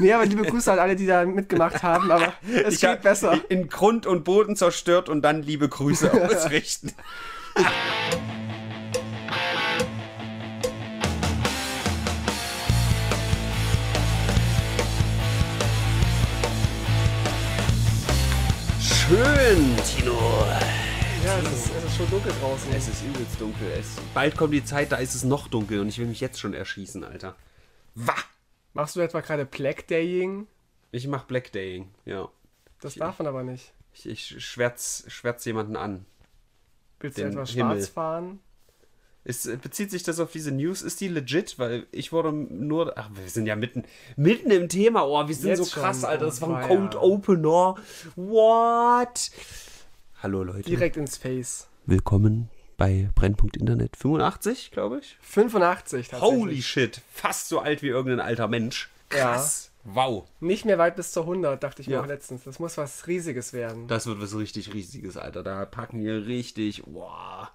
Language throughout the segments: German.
Nee, aber liebe Grüße an alle, die da mitgemacht haben, aber es Ich geht besser. In Grund und Boden zerstört und dann liebe Grüße ausrichten. Schön, Tino. Ja, es ist, es ist schon dunkel draußen. Es ist übelst dunkel. Es, bald kommt die Zeit, da ist es noch dunkel und ich will mich jetzt schon erschießen, Alter. Wah! Machst du etwa gerade Black Daying? Ich mach Black Daying, ja. Das darf man aber nicht. Ich, ich schwärz, schwärz jemanden an. Willst du etwa Himmel. schwarz fahren? Ist, bezieht sich das auf diese News? Ist die legit? Weil ich wurde nur. Ach, wir sind ja mitten, mitten im Thema. Oh, wir sind Jetzt so schon. krass, Alter. Das war ein Oh, Cold. Opener. What? Hallo, Leute. Direkt ins Face. Willkommen bei Brennpunkt Internet 85, glaube ich. 85 tatsächlich. Holy shit. Fast so alt wie irgendein alter Mensch. Krass. Wow. Nicht mehr weit bis zur 100, dachte ich mir Ja. auch letztens. Das muss was Riesiges werden. Das wird was richtig Riesiges, Alter. Da packen wir richtig. Wow.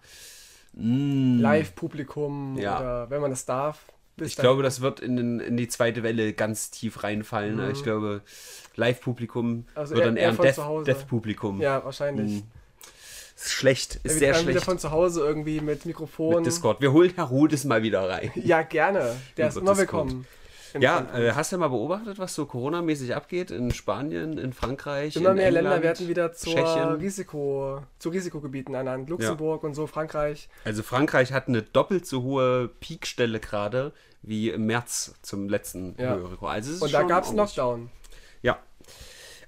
Mm. Live-Publikum Ja. oder wenn man das darf. Ich glaube, das wird in, den, in die zweite Welle ganz tief reinfallen. Ich glaube, Live-Publikum Mhm. Also wird eher- dann eher eher ein von Death-. Death-Publikum. Ja, wahrscheinlich. Mhm. Ist schlecht, ist Wir sehr dann wieder schlecht. von zu Hause irgendwie mit Mikrofon. Mit Discord. Wir holen Herr Rudes mal wieder rein. Ja, gerne. Der ist immer Discord. willkommen. Ja, äh, hast du mal beobachtet, was so Coronamäßig abgeht in Spanien, in Frankreich? Immer in mehr England, Länder werden wieder zur? Risiko, zu Risikogebieten ernannt. Luxemburg und so, Frankreich. Also Frankreich hat eine doppelt so hohe Peakstelle gerade wie im März zum letzten Ja. Höherekord. Also Und da gab es. Lockdown. Ja.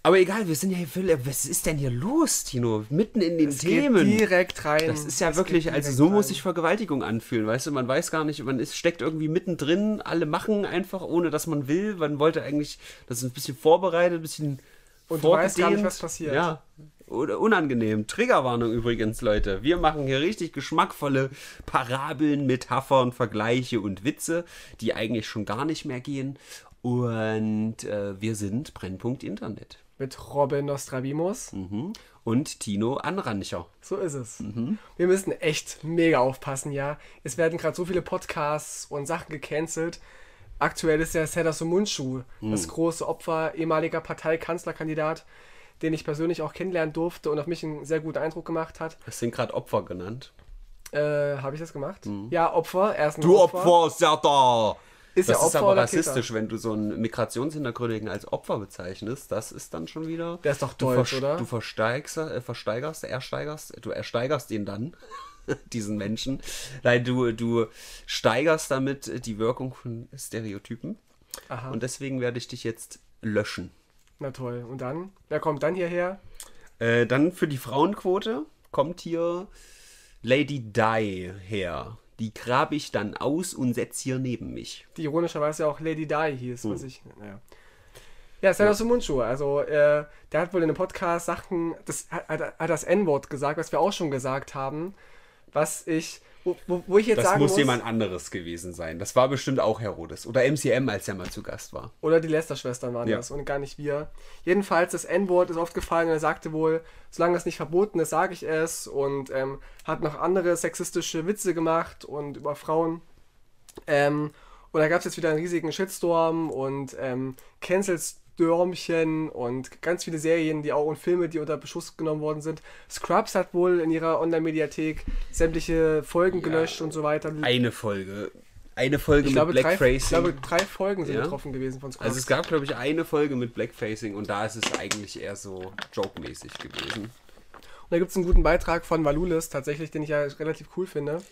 Aber egal, wir sind ja hier völlig. Was ist denn hier los, Tino? Mitten in den Es Themen. geht direkt rein. das ist ja Es wirklich, also so muss rein. sich Vergewaltigung anfühlen, weißt du? Man weiß gar nicht, man ist, steckt irgendwie mittendrin, alle machen einfach, ohne dass man will. Man wollte eigentlich, das ist ein bisschen vorbereitet, ein bisschen Und du weißt gar nicht, was passiert. Ja. Oder unangenehm. Triggerwarnung übrigens, Leute. Wir machen hier richtig geschmackvolle Parabeln, Metaphern, Vergleiche und Witze, die eigentlich schon gar nicht mehr gehen. Und äh, wir sind Brennpunkt Internet. Mit Robin Nostradamus. Mhm. Und Tino Anrancher. So ist es. Mhm. Wir müssen echt mega aufpassen, ja. Es werden gerade so viele Podcasts und Sachen gecancelt. Aktuell ist ja Serdar Somuncu, Mhm. das große Opfer, ehemaliger Parteikanzlerkandidat, den ich persönlich auch kennenlernen durfte und auf mich einen sehr guten Eindruck gemacht hat. Das sind gerade Opfer genannt. Äh, Habe ich das gemacht? Ja, Opfer. Er ist ein Mhm. Du Opfer, Serdar! Ist Das ja ist aber rassistisch, wenn du so einen Migrationshintergründigen als Opfer bezeichnest. Das ist dann schon wieder. Der ist doch du deutsch, vers- oder? Du versteigerst, äh, versteigerst, ersteigerst, du ersteigerst ihn dann, diesen Menschen. Nein, du, du steigerst damit die Wirkung von Stereotypen. Aha. Und deswegen werde ich dich jetzt löschen. Na toll. Und dann? Wer kommt dann hierher? Äh, dann für die Frauenquote kommt hier Lady Di her. Die grabe ich dann aus und setze hier neben mich. Die ironischerweise ja auch Lady Di hieß, was Hm. ich. Naja. Ja, Serdar Somuncu, also äh, der hat wohl in einem Podcast Sachen, das hat, hat, hat das N-Wort gesagt, was wir auch schon gesagt haben, was ich, wo, wo, wo ich jetzt Das sagen muss muss, jemand anderes gewesen sein. Das war bestimmt auch Herodes. Oder MCM, als er mal zu Gast war. oder die Lester-Schwestern waren Ja. das und gar nicht wir. Jedenfalls, das N-Wort ist oft gefallen und er sagte wohl, solange es nicht verboten ist, sage ich es und ähm, hat noch andere sexistische Witze gemacht und über Frauen. Ähm, und da gab es jetzt wieder einen riesigen Shitstorm und ähm, Cancel-Stürmchen und ganz viele Serien, die auch und Filme, die unter Beschuss genommen worden sind. Scrubs hat wohl in ihrer Online-Mediathek sämtliche Folgen gelöscht und so weiter. Eine Folge. Eine Folge ich, mit glaube, drei, ich Blackfacing. glaube, drei Folgen sind Ja? betroffen gewesen von Scrubs. also es gab, glaube ich, eine Folge mit Blackfacing und da ist es eigentlich eher so joke-mäßig gewesen. Und da gibt es einen guten Beitrag von Valulis, tatsächlich, den ich ja relativ cool finde.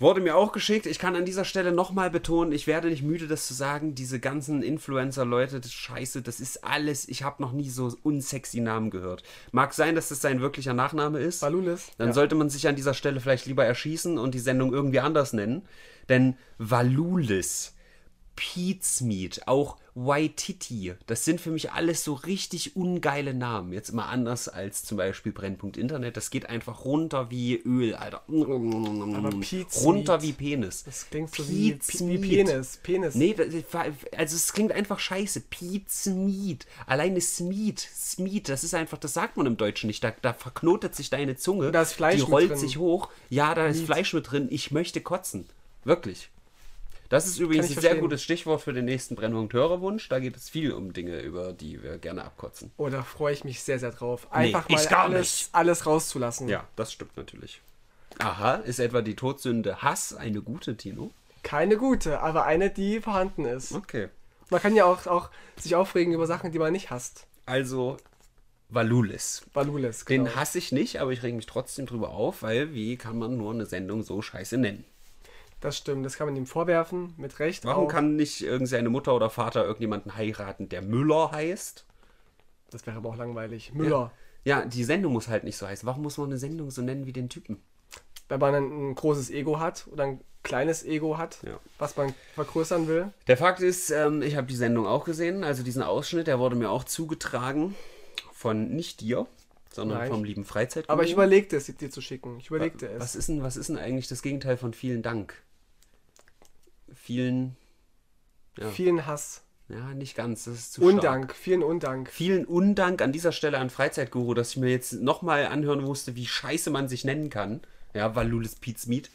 Wurde mir auch geschickt. Ich kann an dieser Stelle nochmal betonen, ich werde nicht müde, das zu sagen. Diese ganzen Influencer-Leute, das Scheiße, das ist alles. Ich habe noch nie so unsexy Namen gehört. Mag sein, dass das sein wirklicher Nachname ist. Valulis. Dann ja. sollte man sich an dieser Stelle vielleicht lieber erschießen und die Sendung irgendwie anders nennen. Denn Valulis, Pizmeat, auch Waititi, das sind für mich alles so richtig ungeile Namen. Jetzt mal anders als zum Beispiel Brennpunkt Internet. Das geht einfach runter wie Öl, Alter. Aber runter wie Penis. Das klingt so wie, Pizmeat. wie Penis. Penis. Nee, das, also es klingt einfach scheiße. Pizmeat. Alleine Smeat. Smeat, das ist einfach, das sagt man im Deutschen nicht. Da, da verknotet sich deine Zunge. Da ist Fleisch Die rollt drin. sich hoch. Ja, da ist Meat. Fleisch mit drin. Ich möchte kotzen. Wirklich. Das ist übrigens ein sehr verstehen. gutes Stichwort für den nächsten Brennpunkt-Hörerwunsch. Da geht es viel um Dinge, über die wir gerne abkotzen. Oh, da freue ich mich sehr, sehr drauf. Nee, Einfach ich mal gar alles, nicht. alles rauszulassen. Ja, das stimmt natürlich. Aha, ist etwa die Todsünde Hass eine gute, Tino? Keine gute, aber eine, die vorhanden ist. Okay. Man kann ja auch, auch sich aufregen über Sachen, die man nicht hasst. Also, Valulis. Balules, genau. Den hasse ich nicht, aber ich reg mich trotzdem drüber auf, weil wie kann man nur eine Sendung so scheiße nennen? Das stimmt, das kann man ihm vorwerfen, mit Recht. Warum auch. kann nicht irgendeine Mutter oder Vater irgendjemanden heiraten, der Müller heißt? Das wäre aber auch langweilig. Müller. Ja, die Sendung muss halt nicht so heißen. Warum muss man eine Sendung so nennen wie den Typen? Wenn man ein, ein großes Ego hat oder ein kleines Ego hat, Ja. was man vergrößern will. Der Fakt ist, ähm, ich habe die Sendung auch gesehen, also diesen Ausschnitt, der wurde mir auch zugetragen von nicht dir, sondern Nein. vom lieben Freizeit. Aber ich überlegte es, dir zu schicken. Ich überlegte es. Was ist, denn, was ist denn eigentlich das Gegenteil von vielen Dank? Vielen, ja. Vielen Hass. ja, nicht ganz, das ist zu stark. Undank, vielen Undank. Vielen Undank an dieser Stelle an Freizeitguru, dass ich mir jetzt nochmal anhören musste, wie scheiße man sich nennen kann. Ja, Valulis Pete's Meat.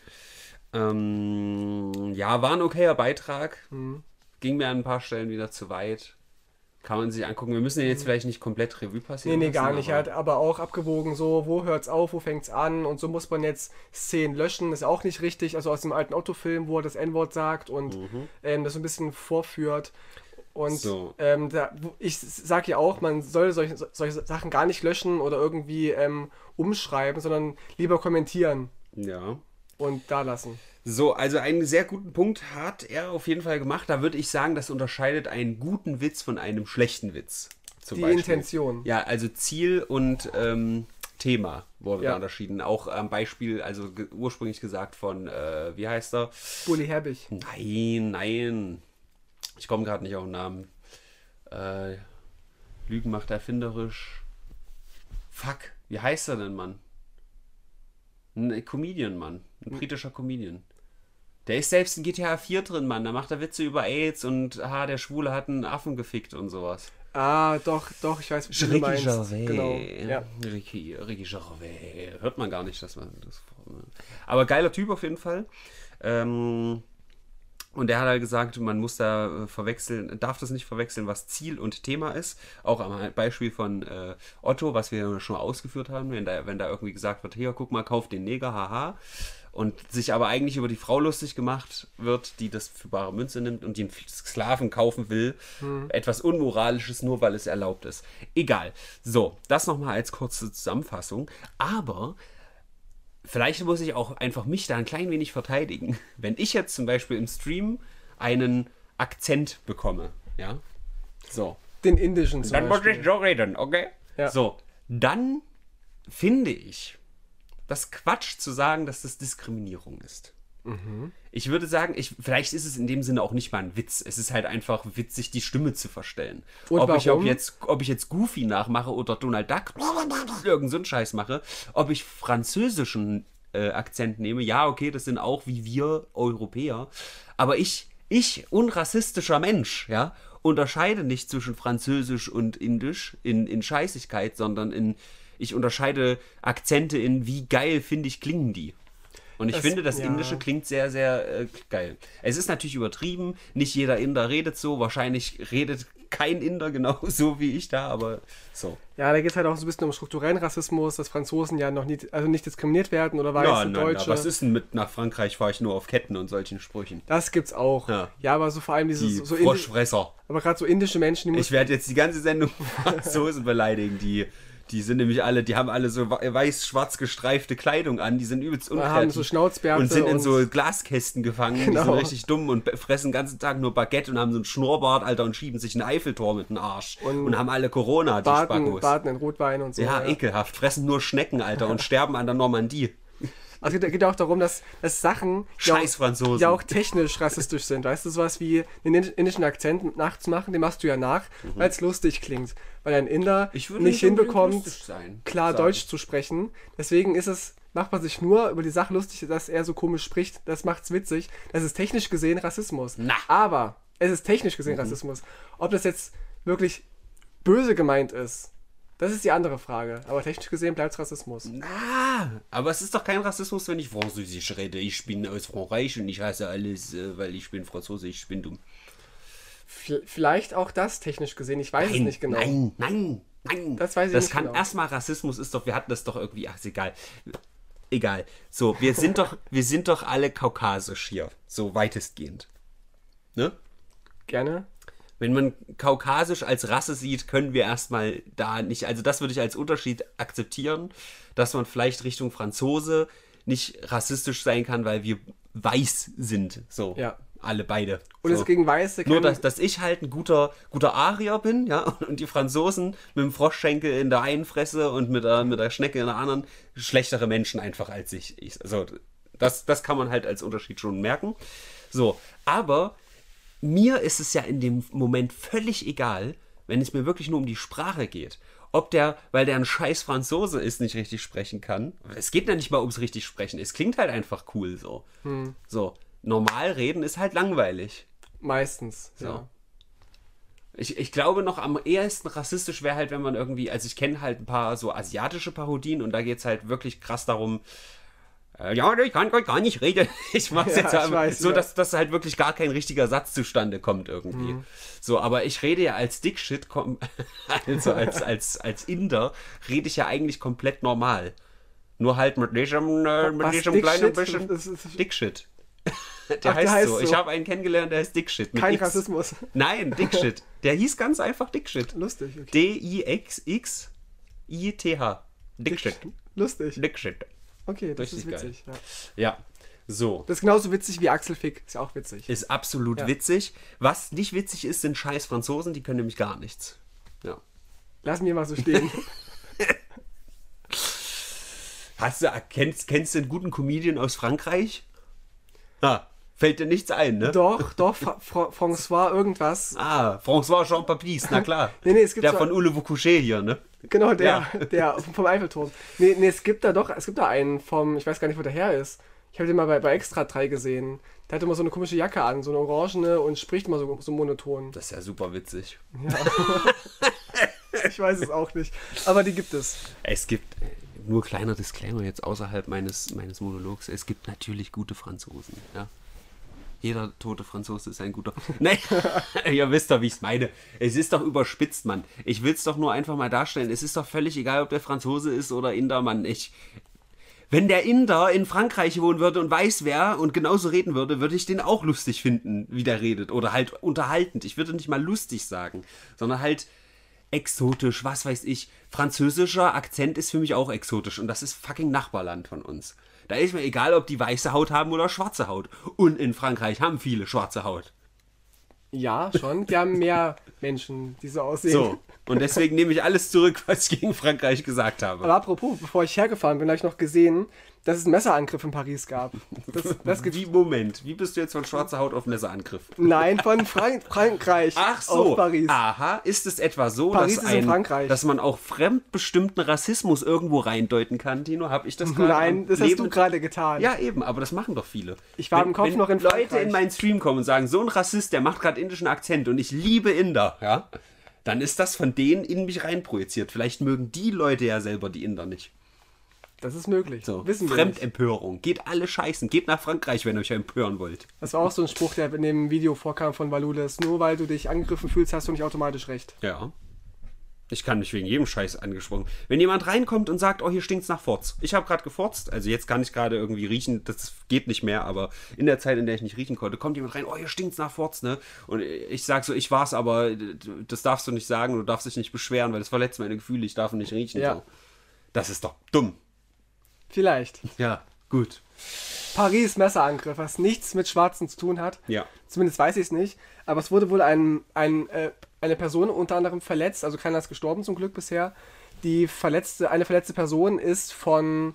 Ähm, ja, war ein okayer Beitrag. Mhm. Ging mir an ein paar Stellen wieder zu weit. Kann man sich angucken. Wir müssen den jetzt vielleicht nicht komplett Revue Mhm. Nee, passieren. nee, lassen, gar nicht. Er aber- hat aber auch abgewogen, so, wo hört's auf, wo fängt's an und so muss man jetzt Szenen löschen, ist auch nicht richtig. Also aus dem alten Otto-Film, wo er das N-Wort sagt und ähm, das so ein bisschen vorführt. Und Mhm. So. ähm, da, ich sage ja auch, man soll solche, solche Sachen gar nicht löschen oder irgendwie ähm, umschreiben, sondern lieber kommentieren Ja. Und da lassen. So, also einen sehr guten Punkt hat er auf jeden Fall gemacht. Da würde ich sagen, das unterscheidet einen guten Witz von einem schlechten Witz. Zum Die Beispiel. Intention. Ja, also Ziel und ähm, Thema wurde Ja. da unterschieden. Auch am Beispiel, also ge ursprünglich gesagt von, äh, wie heißt er? Bully Herbig. Nein, nein. Ich komme gerade nicht auf den Namen. Äh, Lügen macht erfinderisch. Fuck, wie heißt er denn, Mann? Ein Comedian, Mann. Ein britischer Comedian. Der ist selbst in GTA 4 drin, Mann. Da macht er Witze über AIDS und, ah, der Schwule hat einen Affen gefickt und sowas. Ah, doch, doch, ich weiß, wie du Ricky meinst. Gervais. Genau. Ja. Ricky, Ricky Gervais. Hört man gar nicht, dass man das. Aber geiler Typ auf jeden Fall. Ähm, und der hat halt gesagt, man muss da äh, verwechseln, darf das nicht verwechseln, was Ziel und Thema ist. Auch am Beispiel von äh, Otto, was wir schon ausgeführt haben, wenn da, wenn da irgendwie gesagt wird, hier, guck mal, kauf den Neger, haha. Und sich aber eigentlich über die Frau lustig gemacht wird, die das für bare Münze nimmt und den Sklaven kaufen will. Etwas Unmoralisches, nur weil es erlaubt ist. Egal. So, das nochmal als kurze Zusammenfassung. Aber vielleicht muss ich auch einfach mich da ein klein wenig verteidigen. Wenn ich jetzt zum Beispiel im Stream einen Akzent bekomme, ja, so, Den indischen zum dann muss Beispiel. ich so reden, okay? Ja. So, dann finde ich das Quatsch zu sagen, dass das Diskriminierung ist. Mhm. Ich würde sagen, ich, vielleicht ist es in dem Sinne auch nicht mal ein Witz. Es ist halt einfach witzig, die Stimme zu verstellen. Und ob, ich, ob, warum? jetzt, ob ich jetzt Goofy nachmache oder Donald Duck, irgend so einen Scheiß mache, ob ich französischen äh, Akzent nehme, ja, okay, das sind auch wie wir Europäer. Aber ich, ich, unrassistischer Mensch, ja, unterscheide nicht zwischen Französisch und Indisch in, in Scheißigkeit, sondern in, ich unterscheide Akzente in wie geil finde ich klingen die. Und ich Das- finde, das ja. Indische klingt sehr, sehr äh, geil. Es ist natürlich übertrieben. Nicht jeder Inder redet so. Wahrscheinlich redet kein Inder genau so wie ich da, aber so. Ja, da geht es halt auch so ein bisschen um strukturellen Rassismus, dass Franzosen ja noch nicht, also nicht diskriminiert werden oder weiße Ja, nein, Deutsche. na, was ist denn mit nach Frankreich fahre ich nur auf Ketten und solchen Sprüchen? das gibt's auch. Ja. Ja, aber so vor allem dieses Die so Froschfresser. aber gerade so indische Menschen, die Ich werde jetzt die ganze Sendung Franzosen beleidigen, die. Die sind nämlich alle, die haben alle so weiß-schwarz gestreifte Kleidung an, die sind übelst haben unkreativ. so Schnauzbärte Und sind in und- so Glaskästen gefangen, die sind Genau. richtig dumm und fressen den ganzen Tag nur Baguette und haben so einen Schnurrbart, Alter, und schieben sich ein Eiffeltor mit dem Arsch. Und, Und haben alle Corona, die baden, Spackos. baden in Rotwein und so. ja, ekelhaft. Fressen nur Schnecken, Alter, und sterben an der Normandie. Also es geht, geht auch darum, dass, dass Sachen, die auch, die auch technisch rassistisch sind. Weißt du, sowas wie den indischen Akzent nachzumachen, den machst du ja nach, weil es lustig klingt. Weil ein Inder Mhm. Nicht nicht hinbekommt, sein, klar sagen. Deutsch zu sprechen. Deswegen ist es, macht man sich nur über die Sache lustig, dass er so komisch spricht. Das macht's witzig. Das ist technisch gesehen Rassismus. Na. Aber es ist technisch Mhm. gesehen Rassismus. Ob das jetzt wirklich böse gemeint ist, Das ist die andere Frage. Aber technisch gesehen bleibt es Rassismus. Ah, aber es ist doch kein Rassismus, wenn ich Französisch rede. Ich bin aus Frankreich und ich hasse alles, äh, weil ich bin Franzose, ich bin dumm. V vielleicht auch das technisch gesehen. Ich weiß es nicht genau. Nein, nein, nein. Das weiß ich das nicht kann genau. erstmal Rassismus ist doch, wir hatten das doch irgendwie, ach, ist egal. Egal. So, wir sind doch, wir sind doch alle kaukasisch hier. So weitestgehend. Ne? Gerne. Wenn man kaukasisch als Rasse sieht, können wir erstmal da nicht, also das würde ich als Unterschied akzeptieren, dass man vielleicht Richtung Franzose nicht rassistisch sein kann, weil wir weiß sind. So. Ja. Alle beide. Und so. es gegen Weiße Nur, dass, dass ich halt ein guter, guter Arier bin, ja, und die Franzosen mit dem Froschschenkel in der einen Fresse und mit der, mit der Schnecke in der anderen schlechtere Menschen einfach als ich. ich also, das, das kann man halt als Unterschied schon merken. So, aber mir ist es ja in dem Moment völlig egal, wenn es mir wirklich nur um die Sprache geht. Ob der, weil der ein scheiß Franzose ist, nicht richtig sprechen kann. Es geht ja nicht mal ums richtig sprechen. Es klingt halt einfach cool so. So, normal reden ist halt langweilig. Meistens. So. Ja. Ich, ich glaube noch am ehesten rassistisch wäre halt, wenn man irgendwie, also ich kenne halt ein paar so asiatische Parodien und da geht es halt wirklich krass darum, ja, ich kann gar nicht reden. Ich mach's Ja, jetzt aber weiß, so, dass, dass halt wirklich gar kein richtiger Satz zustande kommt irgendwie. Mhm. So, aber ich rede ja als Dickshit, also als, als, als Inder, rede ich ja eigentlich komplett normal. Nur halt mit diesem, äh, mit Was, diesem kleinen bisschen Das ist- Dickshit. Der, Ach, der heißt, heißt so. so. Ich habe einen kennengelernt, der heißt Dickshit. Kein X. Rassismus. Nein, Dickshit. Der hieß ganz einfach Dickshit. Lustig, okay. D-I-X-X-I-T-H. Dickshit. Lustig. Dickshit. Okay, das Richtig ist witzig. Ja. Ja. So. Das ist genauso witzig wie Axel Fick. Ist ja auch witzig. Ist absolut Ja. witzig. Was nicht witzig ist, sind scheiß Franzosen, die können nämlich gar nichts. Ja. Lass mir mal so stehen. Hast du, kennst, kennst du einen guten Comedian aus Frankreich? Ah, fällt dir nichts ein, ne? doch, doch, Fra Fra François irgendwas. Ah, François Jean Papis, na klar. Nee, nee, es gibt Der so- von Ule Couché hier, ne? Genau, der, Ja. der vom Eiffelturm. Nee, nee, es gibt da doch, es gibt da einen vom, ich weiß gar nicht, wo der her ist. Ich habe den mal bei, bei Extra 3 gesehen. Der hat immer so eine komische Jacke an, so eine orangene und spricht immer so, so monoton. Das ist ja super witzig. Ich weiß es auch nicht. Aber die gibt es. Es gibt, nur kleiner Disclaimer jetzt außerhalb meines, meines Monologs, es gibt natürlich gute Franzosen, ja. Jeder tote Franzose ist ein guter. Nein, ihr wisst doch, wie ich es meine. Es ist doch überspitzt, Mann. Ich will es doch nur einfach mal darstellen. Es ist doch völlig egal, ob der Franzose ist oder Inder, Mann. Ich, wenn der Inder in Frankreich wohnen würde und weiß wer und genauso reden würde, würde ich den auch lustig finden, wie der redet. Oder halt unterhaltend. Ich würde nicht mal lustig sagen, sondern halt exotisch, was weiß ich. Französischer Akzent ist für mich auch exotisch und das ist fucking Nachbarland von uns. Da ist mir egal, ob die weiße Haut haben oder schwarze Haut. Und in Frankreich haben viele schwarze Haut. Ja, schon. Die haben mehr Menschen, die so aussehen. So. Und deswegen nehme ich alles zurück, was ich gegen Frankreich gesagt habe. Aber apropos, bevor ich hergefahren bin, habe ich noch gesehen, dass es einen Messerangriff in Paris gab. Das, das Wie, Moment, wie bist du jetzt von schwarzer Haut auf Messerangriff? Nein, von Frank Frankreich Ach so, auf Paris. aha, ist es etwa so, Paris dass, ein, dass man auch fremdbestimmten Rassismus irgendwo reindeuten kann, Tino? Habe ich das gerade Nein, das hast Leben- du gerade getan. Ja, eben, aber das machen doch viele. Ich war wenn, im Kopf wenn noch in Leute Frankreich. in meinen Stream kommen und sagen, so ein Rassist, der macht gerade indischen Akzent und ich liebe Inder, ja, dann ist das von denen in mich reinprojiziert. Vielleicht mögen die Leute ja selber die Inder nicht. Das ist möglich. So, Wissen wir nicht. Fremdempörung. Geht alle scheißen. Geht nach Frankreich, wenn ihr euch empören wollt. Das war auch so ein Spruch, der in dem Video vorkam von Valulis. Nur weil du dich angegriffen fühlst, hast du nicht automatisch recht. Ja. Ich kann mich wegen jedem Scheiß angesprochen. Wenn jemand reinkommt und sagt, oh, hier stinkt's nach Forz. Ich habe gerade gefurzt, also jetzt kann ich gerade irgendwie riechen, das geht nicht mehr, aber in der Zeit, in der ich nicht riechen konnte, kommt jemand rein, oh, hier stinkt's nach Forz, ne? Und ich sag so, ich war's, aber das darfst du nicht sagen, du darfst dich nicht beschweren, weil das verletzt meine Gefühle, ich darf nicht riechen. Ja. So. Das ist doch dumm. Vielleicht. Ja, gut. Paris Messerangriff, was nichts mit Schwarzen zu tun hat. Ja. Zumindest weiß ich es nicht. Aber es wurde wohl ein, ein, äh, eine Person unter anderem verletzt, also keiner ist gestorben zum Glück bisher. Die verletzte, eine verletzte Person ist von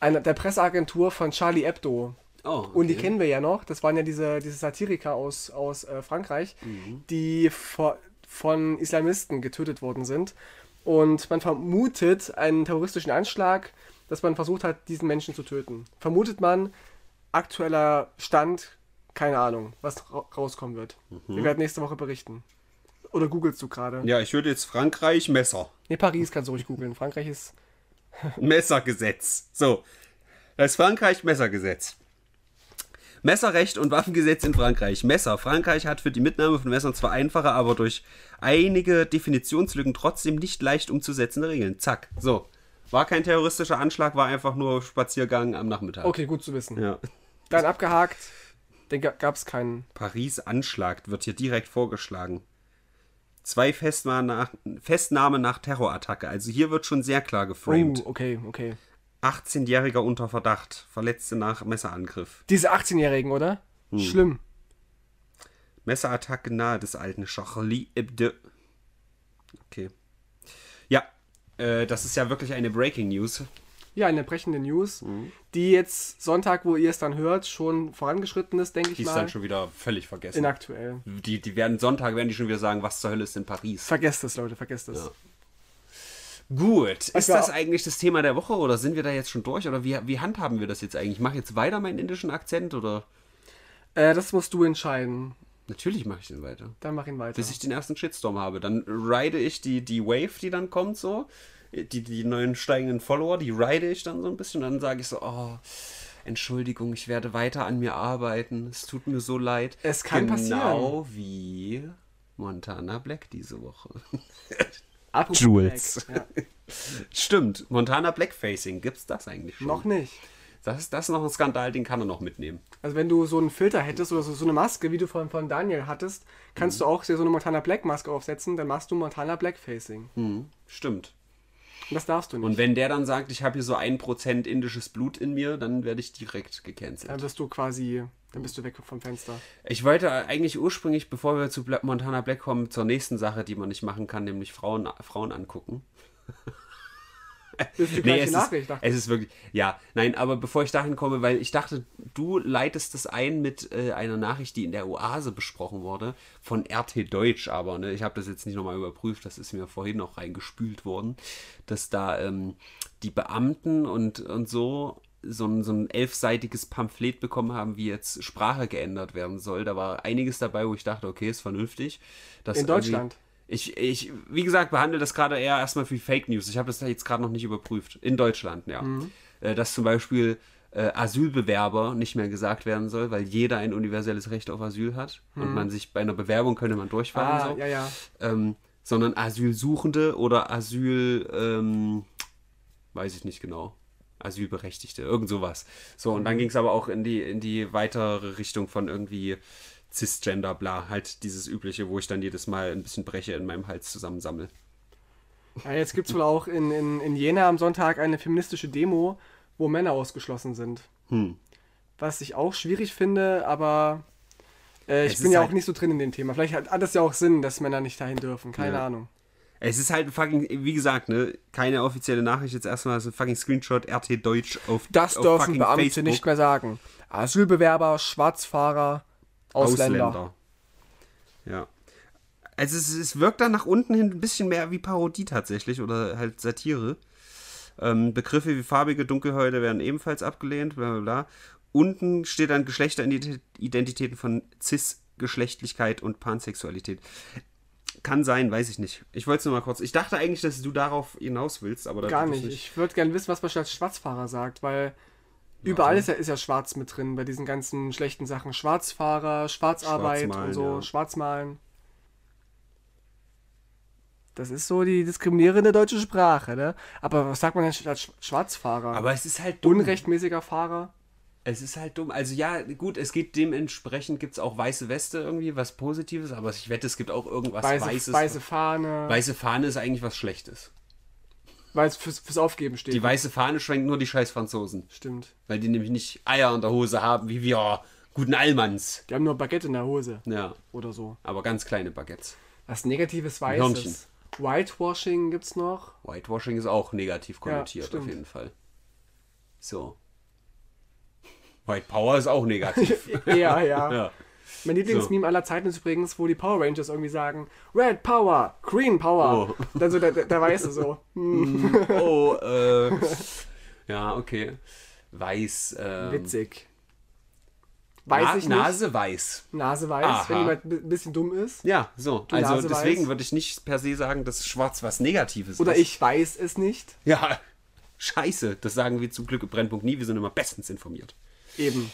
einer, der Presseagentur von Charlie Hebdo. Oh, Und die okay. kennen wir ja noch. Das waren ja diese, diese Satiriker aus, aus äh, Frankreich, Mhm. die vor, von Islamisten getötet worden sind. Und man vermutet einen terroristischen Anschlag, dass man versucht hat, diesen Menschen zu töten. Vermutet man, aktueller Stand, keine Ahnung, was ra rauskommen wird. Mhm. Wir werden nächste Woche berichten. oder googelst du gerade? Ja, ich würde jetzt Frankreich Messer. Nee, Paris kannst du ruhig googeln. Frankreich ist. Messergesetz. So. Das Frankreich-Messergesetz. Messerrecht und Waffengesetz in Frankreich. Messer. Frankreich hat für die Mitnahme von Messern zwar einfache, aber durch einige Definitionslücken trotzdem nicht leicht umzusetzende Regeln. Zack. So. War kein terroristischer Anschlag, war einfach nur Spaziergang am Nachmittag. Okay, gut zu wissen. Ja. Dann abgehakt. Dann gab es keinen. Paris Anschlag wird hier direkt vorgeschlagen. Zwei Festnahmen nach, Festnahme nach Terrorattacke. Also hier wird schon sehr klar geframed. Oh, okay, okay. 18-Jähriger unter Verdacht. Verletzte nach Messerangriff. Diese 18-Jährigen, oder? Hm. Schlimm. Messerattacke nahe des alten Charlie Hebdo. Okay. Ja, äh, das ist ja wirklich eine Breaking News. Ja, eine brechende News, Mhm. die jetzt Sonntag, wo ihr es dann hört, schon vorangeschritten ist, denke ich Die ist mal. dann schon wieder völlig vergessen. inaktuell. Die, die werden Sonntag werden die schon wieder sagen, was zur Hölle ist in Paris. Vergesst es, Leute, vergesst es. Ja. Gut, ist das eigentlich das Thema der Woche oder sind wir da jetzt schon durch oder wie, wie handhaben wir das jetzt eigentlich? Mach jetzt weiter meinen indischen Akzent oder? Äh, das musst du entscheiden. Natürlich mache ich den weiter. Dann mach ihn weiter. Bis ich den ersten Shitstorm habe. Dann ride ich die, die Wave, die dann kommt, so. Die, die neuen steigenden Follower, die ride ich dann so ein bisschen. Und dann sage ich so, oh, Entschuldigung, ich werde weiter an mir arbeiten. Es tut mir so leid. Es kann Genau wie Montana Black diese Woche. Apropos Jules. Black, Ja. Stimmt, Montana Blackfacing, gibt's das eigentlich schon? Noch nicht. Das ist, das ist noch ein Skandal, den kann er noch mitnehmen. Also wenn du so einen Filter hättest oder so, so eine Maske, wie du von, von Daniel hattest, kannst Mhm. du auch dir so eine Montana Black Maske aufsetzen, dann machst du Montana Black Facing. Hm, stimmt. Und das darfst du nicht. Und wenn der dann sagt, ich habe hier so ein Prozent indisches Blut in mir, dann werde ich direkt gecancelt. dann wirst du quasi, dann bist du weg vom Fenster. Ich wollte eigentlich ursprünglich, bevor wir zu Montana Black kommen, zur nächsten Sache, die man nicht machen kann, nämlich Frauen, Frauen angucken. Das ist die Nee, gleiche es Nachricht. ist, es ist wirklich, ja, nein, aber bevor ich dahin komme, weil ich dachte, du leitest das ein mit äh, einer Nachricht, die in der Oase besprochen wurde, von RT Deutsch, aber ne, ich habe das jetzt nicht nochmal überprüft, das ist mir vorhin noch reingespült worden, dass da ähm, die Beamten und, und so so ein, so ein elfseitiges Pamphlet bekommen haben, wie jetzt Sprache geändert werden soll. Da war einiges dabei, wo ich dachte, okay, ist vernünftig. dass In Deutschland? Ich, ich, wie gesagt, behandle das gerade eher erstmal wie Fake News. Ich habe das da jetzt gerade noch nicht überprüft. In Deutschland, ja. Äh, dass zum Beispiel äh, Asylbewerber nicht mehr gesagt werden soll, weil jeder ein universelles Recht auf Asyl hat und man sich bei einer Bewerbung könnte man durchfallen. Ah, so. ja, ja. Ähm, sondern Asylsuchende oder Asyl, ähm, weiß ich nicht genau. Asylberechtigte, irgend sowas. So, und dann ging es aber auch in die, in die weitere Richtung von irgendwie Cisgender, bla, halt dieses übliche, wo ich dann jedes Mal ein bisschen Breche in meinem Hals zusammensammle. ja jetzt gibt es wohl auch in, in, in Jena am Sonntag eine feministische Demo, wo Männer ausgeschlossen sind. Hm. Was ich auch schwierig finde, aber äh, ich bin ja halt- auch nicht so drin in dem Thema. Vielleicht hat, das ja auch Sinn, dass Männer nicht dahin dürfen. Keine Ja. Ahnung. Es ist halt fucking, wie gesagt, ne, keine offizielle Nachricht, jetzt erstmal so ein fucking Screenshot RT Deutsch auf Das auf dürfen Beamte Facebook. nicht mehr sagen. Asylbewerber, Schwarzfahrer, Ausländer. Ja. Also es, es wirkt dann nach unten hin ein bisschen mehr wie Parodie tatsächlich oder halt Satire. Ähm, Begriffe wie farbige Dunkelhäute werden ebenfalls abgelehnt, bla bla bla. Unten steht dann Geschlechteridentitäten von Cis-Geschlechtlichkeit und Pansexualität. Kann sein, weiß ich nicht. Ich wollte es nur mal kurz. Ich dachte eigentlich, dass du darauf hinaus willst, aber da Gar es nicht. Ich würde gerne wissen, was man statt Schwarzfahrer sagt, weil überall ist ja, ist ja schwarz mit drin bei diesen ganzen schlechten Sachen. Schwarzfahrer, Schwarzarbeit Schwarzmalen, und so, ja. Schwarzmalen. Das ist so die diskriminierende deutsche Sprache, ne? Aber was sagt man denn statt Sch- Schwarzfahrer? Aber es ist halt dumm. Unrechtmäßiger Fahrer? Es ist halt dumm. Also ja, gut, es geht dementsprechend, gibt es auch weiße Weste irgendwie, was Positives, aber ich wette, es gibt auch irgendwas Weiße, Weißes. weiße Fahne. Weiße Fahne ist eigentlich was Schlechtes. Weil es fürs, fürs Aufgeben steht. Die weiße Fahne schwenken nur die scheiß Franzosen. Stimmt. Weil die nämlich nicht Eier in der Hose haben, wie wir guten Allmanns. Die haben nur Baguette in der Hose Ja, oder so. aber ganz kleine Baguettes. Was Negatives Hörnchen. Weißes. Whitewashing gibt's noch. Whitewashing ist auch negativ konnotiert, stimmt. auf jeden Fall. So. White Power ist auch negativ. ja, ja. ja. Mein Lieblingsmeme aller Zeiten ist übrigens, wo die Power Rangers irgendwie sagen, Red Power, Green Power. Oh. Dann so der, der Weiße so. Hm, Oh, äh. Ja, okay. Weiß. Ähm, witzig. weiß Na, ich nicht. Nase weiß. Nase weiß, Aha. wenn jemand ein bisschen dumm ist. Ja, so. Du also Nase deswegen weiß. würde ich nicht per se sagen, dass schwarz was Negatives Oder ist. ich weiß es nicht. Ja, scheiße. Das sagen wir zum Glück im Brennpunkt nie. Wir sind immer bestens informiert. Eben.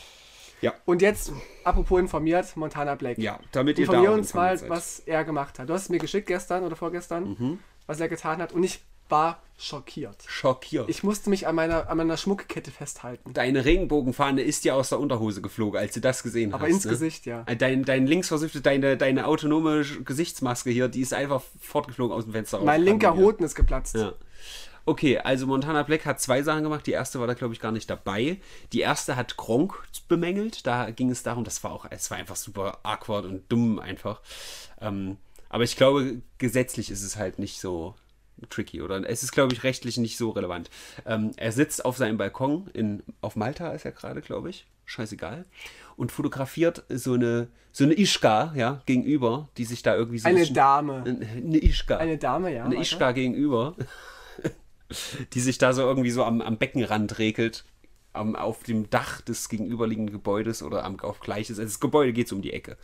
Ja. Und jetzt, apropos informiert, Montana Black. Ja, damit ihr da Informier uns mal, seid. was er gemacht hat. Du hast es mir geschickt gestern oder vorgestern, Mhm. was er getan hat. Und ich war schockiert. Schockiert. Ich musste mich an meiner, an meiner Schmuckkette festhalten. Deine Regenbogenfahne ist dir aus der Unterhose geflogen, als du das gesehen Aber hast. ins ne? Gesicht, ja. Dein, dein linksversiffte, deine, deine autonome Gesichtsmaske hier, die ist einfach fortgeflogen aus dem Fenster. Mein linker. Hoden ist geplatzt. Ja. Okay, also Montana Black hat zwei Sachen gemacht. Die erste war da, glaube ich, gar nicht dabei. Die erste hat Gronk bemängelt. Da ging es darum, das war auch, es war einfach super awkward und dumm einfach. Ähm, aber ich glaube, gesetzlich ist es halt nicht so tricky oder es ist, glaube ich, rechtlich nicht so relevant. Ähm, er sitzt auf seinem Balkon in, auf Malta ist er gerade, glaube ich. Scheißegal. Und fotografiert so eine, so eine Ischka, ja, gegenüber, die sich da irgendwie so ein Eine Dame. Eine Ischka Eine Dame, ja. eine. Ischka gegenüber, die sich da so irgendwie so am, am Beckenrand regelt, am, auf dem Dach des gegenüberliegenden Gebäudes oder am, auf gleiches. Also das Gebäude geht so um die Ecke.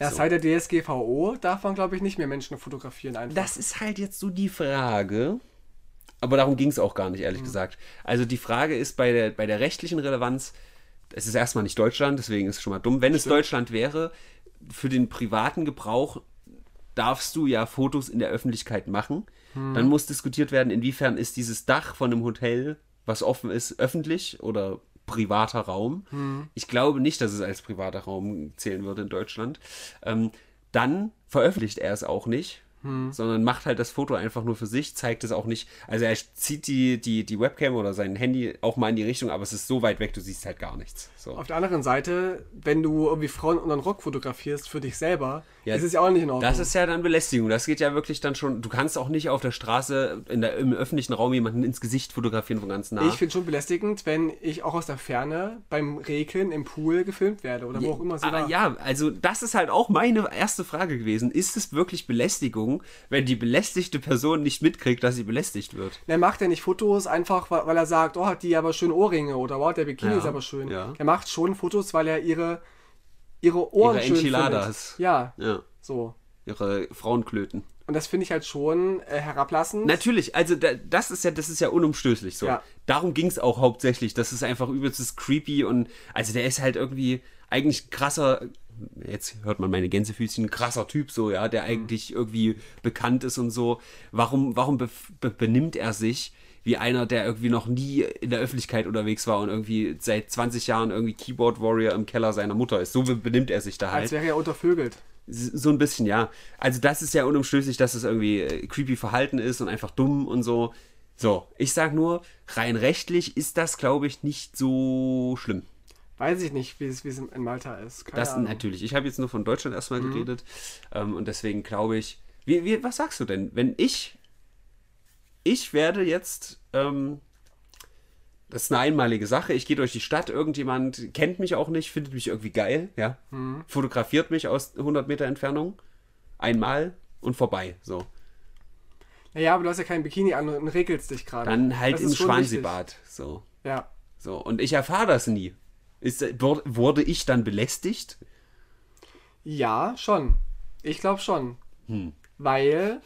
Ja, so. seit der DSGVO darf man, glaube ich, nicht mehr Menschen fotografieren einfach. Das ist halt jetzt so die Frage. Aber darum ging es auch gar nicht, Mhm. ehrlich gesagt. Also die Frage ist bei der, bei der rechtlichen Relevanz, es ist erstmal nicht Deutschland, deswegen ist es schon mal dumm. Wenn es Deutschland wäre, für den privaten Gebrauch darfst du ja Fotos in der Öffentlichkeit machen. Mhm. Dann muss diskutiert werden, inwiefern ist dieses Dach von einem Hotel, was offen ist, öffentlich oder privater Raum. Mhm. Ich glaube nicht, dass es als privater Raum zählen würde in Deutschland. Ähm, dann veröffentlicht er es auch nicht, Mhm. sondern macht halt das Foto einfach nur für sich, zeigt es auch nicht. Also er zieht die, die, die Webcam oder sein Handy auch mal in die Richtung, aber es ist so weit weg, du siehst halt gar nichts. So. Auf der anderen Seite, wenn du irgendwie Frauen unter den Rock fotografierst für dich selber, Ja, ist es ja auch nicht in Ordnung. Das ist ja dann Belästigung. Das geht ja wirklich dann schon. Du kannst auch nicht auf der Straße in der, im öffentlichen Raum jemanden ins Gesicht fotografieren von ganz nah. ich finde schon belästigend, wenn ich auch aus der Ferne beim Rekeln im Pool gefilmt werde oder wo auch immer sie Ah, ja, also das ist halt auch meine erste Frage gewesen. Ist es wirklich Belästigung, wenn die belästigte Person nicht mitkriegt, dass sie belästigt wird? Er macht ja nicht Fotos einfach, weil er sagt, oh, hat die aber schöne Ohrringe oder wow, der Bikini Ja, ist aber schön. ja. Er macht schon Fotos, weil er ihre, ihre Ohren Ihre schön Enchiladas. findet. Ja, Ja, so. ihre Frauenklöten. Und das finde ich halt schon äh, herablassend. Natürlich, also da, das ist ja, das ist ja unumstößlich so. Ja. Darum ging es auch hauptsächlich. Das ist einfach übelstes creepy und also der ist halt irgendwie eigentlich krasser. Jetzt hört man meine Gänsefüßchen, krasser Typ so, ja, der eigentlich irgendwie bekannt ist und so. Warum, warum be be benimmt er sich wie einer, der irgendwie noch nie in der Öffentlichkeit unterwegs war und irgendwie seit 20 Jahren irgendwie Keyboard Warrior im Keller seiner Mutter ist? So benimmt er sich da halt. Als wäre er untervögelt. So ein bisschen, ja. Also das ist ja unumstößlich, dass es irgendwie äh, creepy Verhalten ist und einfach dumm und so. So, ich sag nur, rein rechtlich ist das, glaube ich, nicht so schlimm. Weiß ich nicht, wie es, wie es in Malta ist. Keine Das Ahnung. natürlich. Ich habe jetzt nur von Deutschland erstmal Mhm. geredet. Ähm, und deswegen glaube ich. Wie, wie, was sagst du denn? Wenn ich. Ich werde jetzt. Ähm, das ist eine einmalige Sache. Ich gehe durch die Stadt, irgendjemand kennt mich auch nicht, findet mich irgendwie geil, ja. Mhm. Fotografiert mich aus 100 Meter Entfernung. Einmal und vorbei. So. Naja, aber du hast ja kein Bikini an und regelst dich gerade. Dann halt Das im Schwansibad. So. Ja. So. Und ich erfahre das nie. Ist, wur- wurde ich dann belästigt? Ja, schon. Ich glaube schon. Hm. Weil,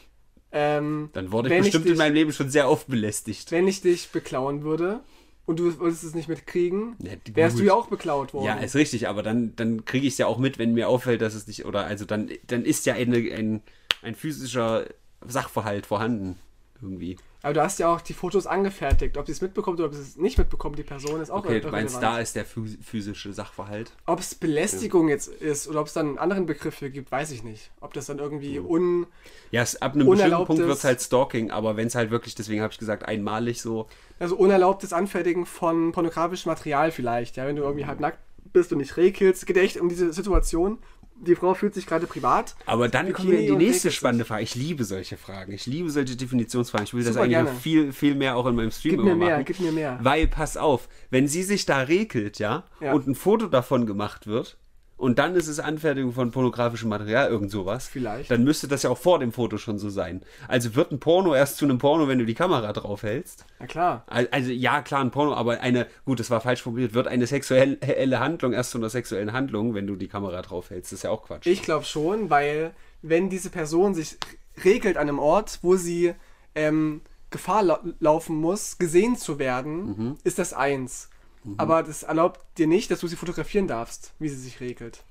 ähm, Dann wurde ich bestimmt dich, in meinem Leben schon sehr oft belästigt. Wenn ich dich beklauen würde und du würdest es nicht mitkriegen, Ja, wärst du ja auch beklaut worden. Ja, ist richtig, aber dann, dann kriege ich es ja auch mit, wenn mir auffällt, dass es nicht, oder also dann, dann ist ja eine, ein, ein physischer Sachverhalt vorhanden. Irgendwie. aber du hast ja auch die Fotos angefertigt. Ob sie es mitbekommt oder ob sie es nicht mitbekommt, die Person ist auch Okay, du meinst, da ist der phys- physische Sachverhalt. Ob es Belästigung jetzt ist oder ob es dann einen anderen Begriff für gibt, weiß ich nicht. Ob das dann irgendwie Hm. un... Ja, es, ab einem bestimmten Punkt wird es halt Stalking, aber wenn es halt wirklich, deswegen habe ich gesagt, einmalig so. Also unerlaubtes Anfertigen von pornografischem Material vielleicht. Ja, wenn du irgendwie halb nackt bist und nicht rekelst. Es geht ja echt um diese Situation. Die Frau fühlt sich gerade privat. Aber dann kommen wir in die nächste spannende Frage. Ich liebe solche Fragen. Ich liebe solche Definitionsfragen. Ich will das Super eigentlich noch gerne. viel, viel mehr auch in meinem Stream Gib mir mehr, machen. gib mir mehr. Weil, pass auf, wenn sie sich da regelt, ja, Ja. und ein Foto davon gemacht wird und dann ist es Anfertigung von pornografischem Material, irgend sowas. Vielleicht. Dann müsste das ja auch vor dem Foto schon so sein. Also wird ein Porno erst zu einem Porno, wenn du die Kamera drauf hältst. Na klar. Al- Also ja, klar, ein Porno, aber eine, gut, das war falsch formuliert, wird eine sexuelle Handlung erst zu einer sexuellen Handlung, wenn du die Kamera drauf hältst. Das ist ja auch Quatsch. Ich glaube schon, weil wenn diese Person sich regelt an einem Ort, wo sie ähm, Gefahr lau laufen muss, gesehen zu werden, Mhm. ist das eins. Aber das erlaubt dir nicht, dass du sie fotografieren darfst, wie sie sich regelt.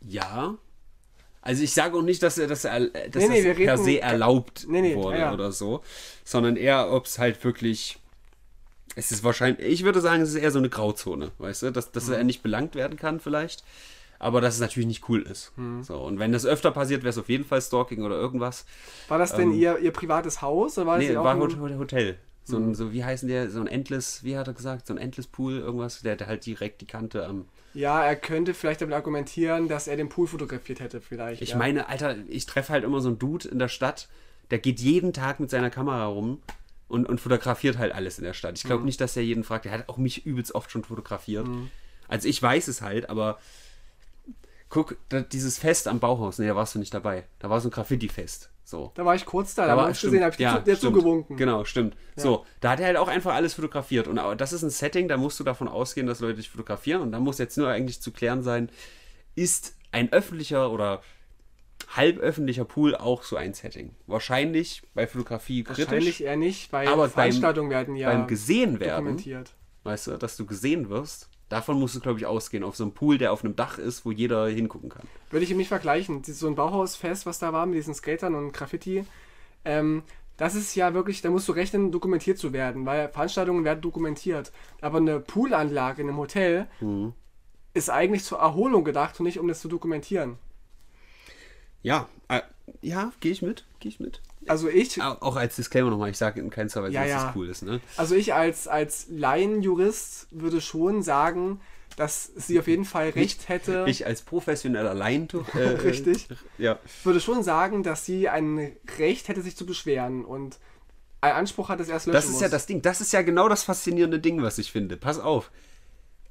Ja. Also ich sage auch nicht, dass, er- dass, er, dass Nee, das per reden- se erlaubt Nee, nee, wurde ja, ja. oder so, sondern eher, ob es halt wirklich. Es ist wahrscheinlich, ich würde sagen, es ist eher so eine Grauzone, weißt du, dass, dass Mhm. er nicht belangt werden kann vielleicht, aber dass es natürlich nicht cool ist. Mhm. So, und wenn das öfter passiert, wäre es auf jeden Fall Stalking oder irgendwas. War das denn ihr, ihr privates Haus oder war das Ähm, Nee, war ein- Hot- Hot- Hotel. So, ein, so, wie heißen der, so ein Endless, wie hat er gesagt, so ein Endless Pool, irgendwas, der hat halt direkt die Kante am. Ja, er könnte vielleicht damit argumentieren, dass er den Pool fotografiert hätte, vielleicht. Ich ja. meine, Alter, ich treffe halt immer so einen Dude in der Stadt, der geht jeden Tag mit seiner Kamera rum und, und fotografiert halt alles in der Stadt. Ich glaube Mhm. nicht, dass er jeden fragt. Er hat auch mich übelst oft schon fotografiert. Also ich weiß es halt, aber guck, da, dieses Fest am Bauhaus, nee, da warst du nicht dabei. Da war so ein Graffiti-Fest. So. Da war ich kurz da, da Aber war ich gesehen, habe ich dir zu- dir zugewunken. Genau, stimmt. So, da hat er halt auch einfach alles fotografiert. Und das ist ein Setting, da musst du davon ausgehen, dass Leute dich fotografieren. Und da muss jetzt nur eigentlich zu klären sein, ist ein öffentlicher oder halböffentlicher Pool auch so ein Setting? Wahrscheinlich bei Fotografie kritisch. Wahrscheinlich eher nicht, weil Aber beim- Veranstaltungen werden ja beim gesehen werden, dokumentiert. weißt du, dass du gesehen wirst, davon musst du, glaube ich, ausgehen. Auf so einem Pool, der auf einem Dach ist, wo jeder hingucken kann. Würde ich ihm nicht vergleichen. So ein Bauhausfest, was da war mit diesen Skatern und Graffiti, ähm, das ist ja wirklich, da musst du rechnen, dokumentiert zu werden, weil Veranstaltungen werden dokumentiert. Aber eine Poolanlage in einem Hotel Mhm. ist eigentlich zur Erholung gedacht und nicht um das zu dokumentieren. Ja, äh, ja, gehe ich mit, gehe ich mit. Also ich, Au- Auch als Disclaimer nochmal, ich sage in keiner Weise, Ja, dass ja. das cool ist, ne? also ich als, als Laienjurist würde schon sagen, dass sie auf jeden Fall recht hätte. Ich als professioneller Laientuch. Äh, Richtig. Ja. würde schon sagen, dass sie ein Recht hätte, sich zu beschweren und einen Anspruch hat, es erst löschen Das ist muss. ja das Ding. Das ist ja genau das faszinierende Ding, was ich finde. Pass auf.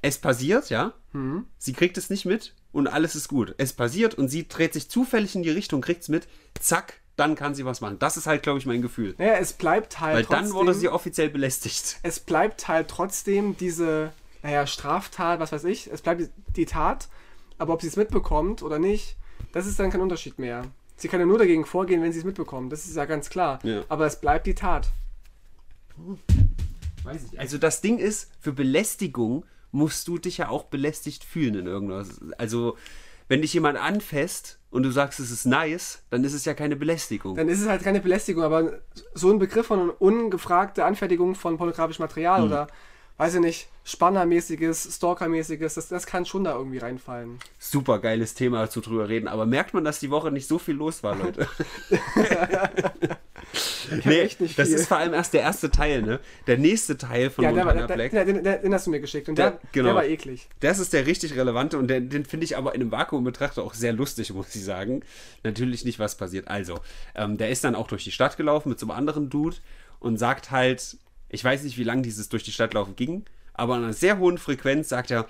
Es passiert, ja. Mhm. Sie kriegt es nicht mit und alles ist gut. Es passiert und sie dreht sich zufällig in die Richtung, kriegt es mit. Zack, dann kann sie was machen. Das ist halt, glaube ich, mein Gefühl. Naja, es bleibt halt Weil trotzdem, dann wurde sie offiziell belästigt. es bleibt halt trotzdem diese, naja, Straftat, was weiß ich, es bleibt die Tat, aber ob sie es mitbekommt oder nicht, das ist dann kein Unterschied mehr. Sie kann ja nur dagegen vorgehen, wenn sie es mitbekommt, das ist ja ganz klar. Ja. Aber es bleibt die Tat. Weiß ich. Also das Ding ist, für Belästigung musst du dich ja auch belästigt fühlen in irgendwas. Also wenn dich jemand anfasst und du sagst, es ist nice, dann ist es ja keine Belästigung. Dann ist es halt keine Belästigung, aber so ein Begriff von ungefragte Anfertigung von pornografischem Material Hm. oder, weiß ich nicht, Spannermäßiges, Stalkermäßiges, das, das kann schon da irgendwie reinfallen. Super geiles Thema dazu drüber reden, aber merkt man, dass die Woche nicht so viel los war, Leute? nee, echt nicht das ist vor allem erst der erste Teil, ne? Der nächste Teil von Ja, der, Montana der, Black. der, den, den, hast du mir geschickt und Der- der, genau. der war eklig. Das ist der richtig relevante und den, den finde ich aber in einem Vakuum betrachtet auch sehr lustig, muss ich sagen. Natürlich nicht, was passiert. Also, ähm, der ist dann auch durch die Stadt gelaufen mit so einem anderen Dude und sagt halt, ich weiß nicht, wie lange dieses durch die Stadt laufen ging, aber an einer sehr hohen Frequenz sagt er,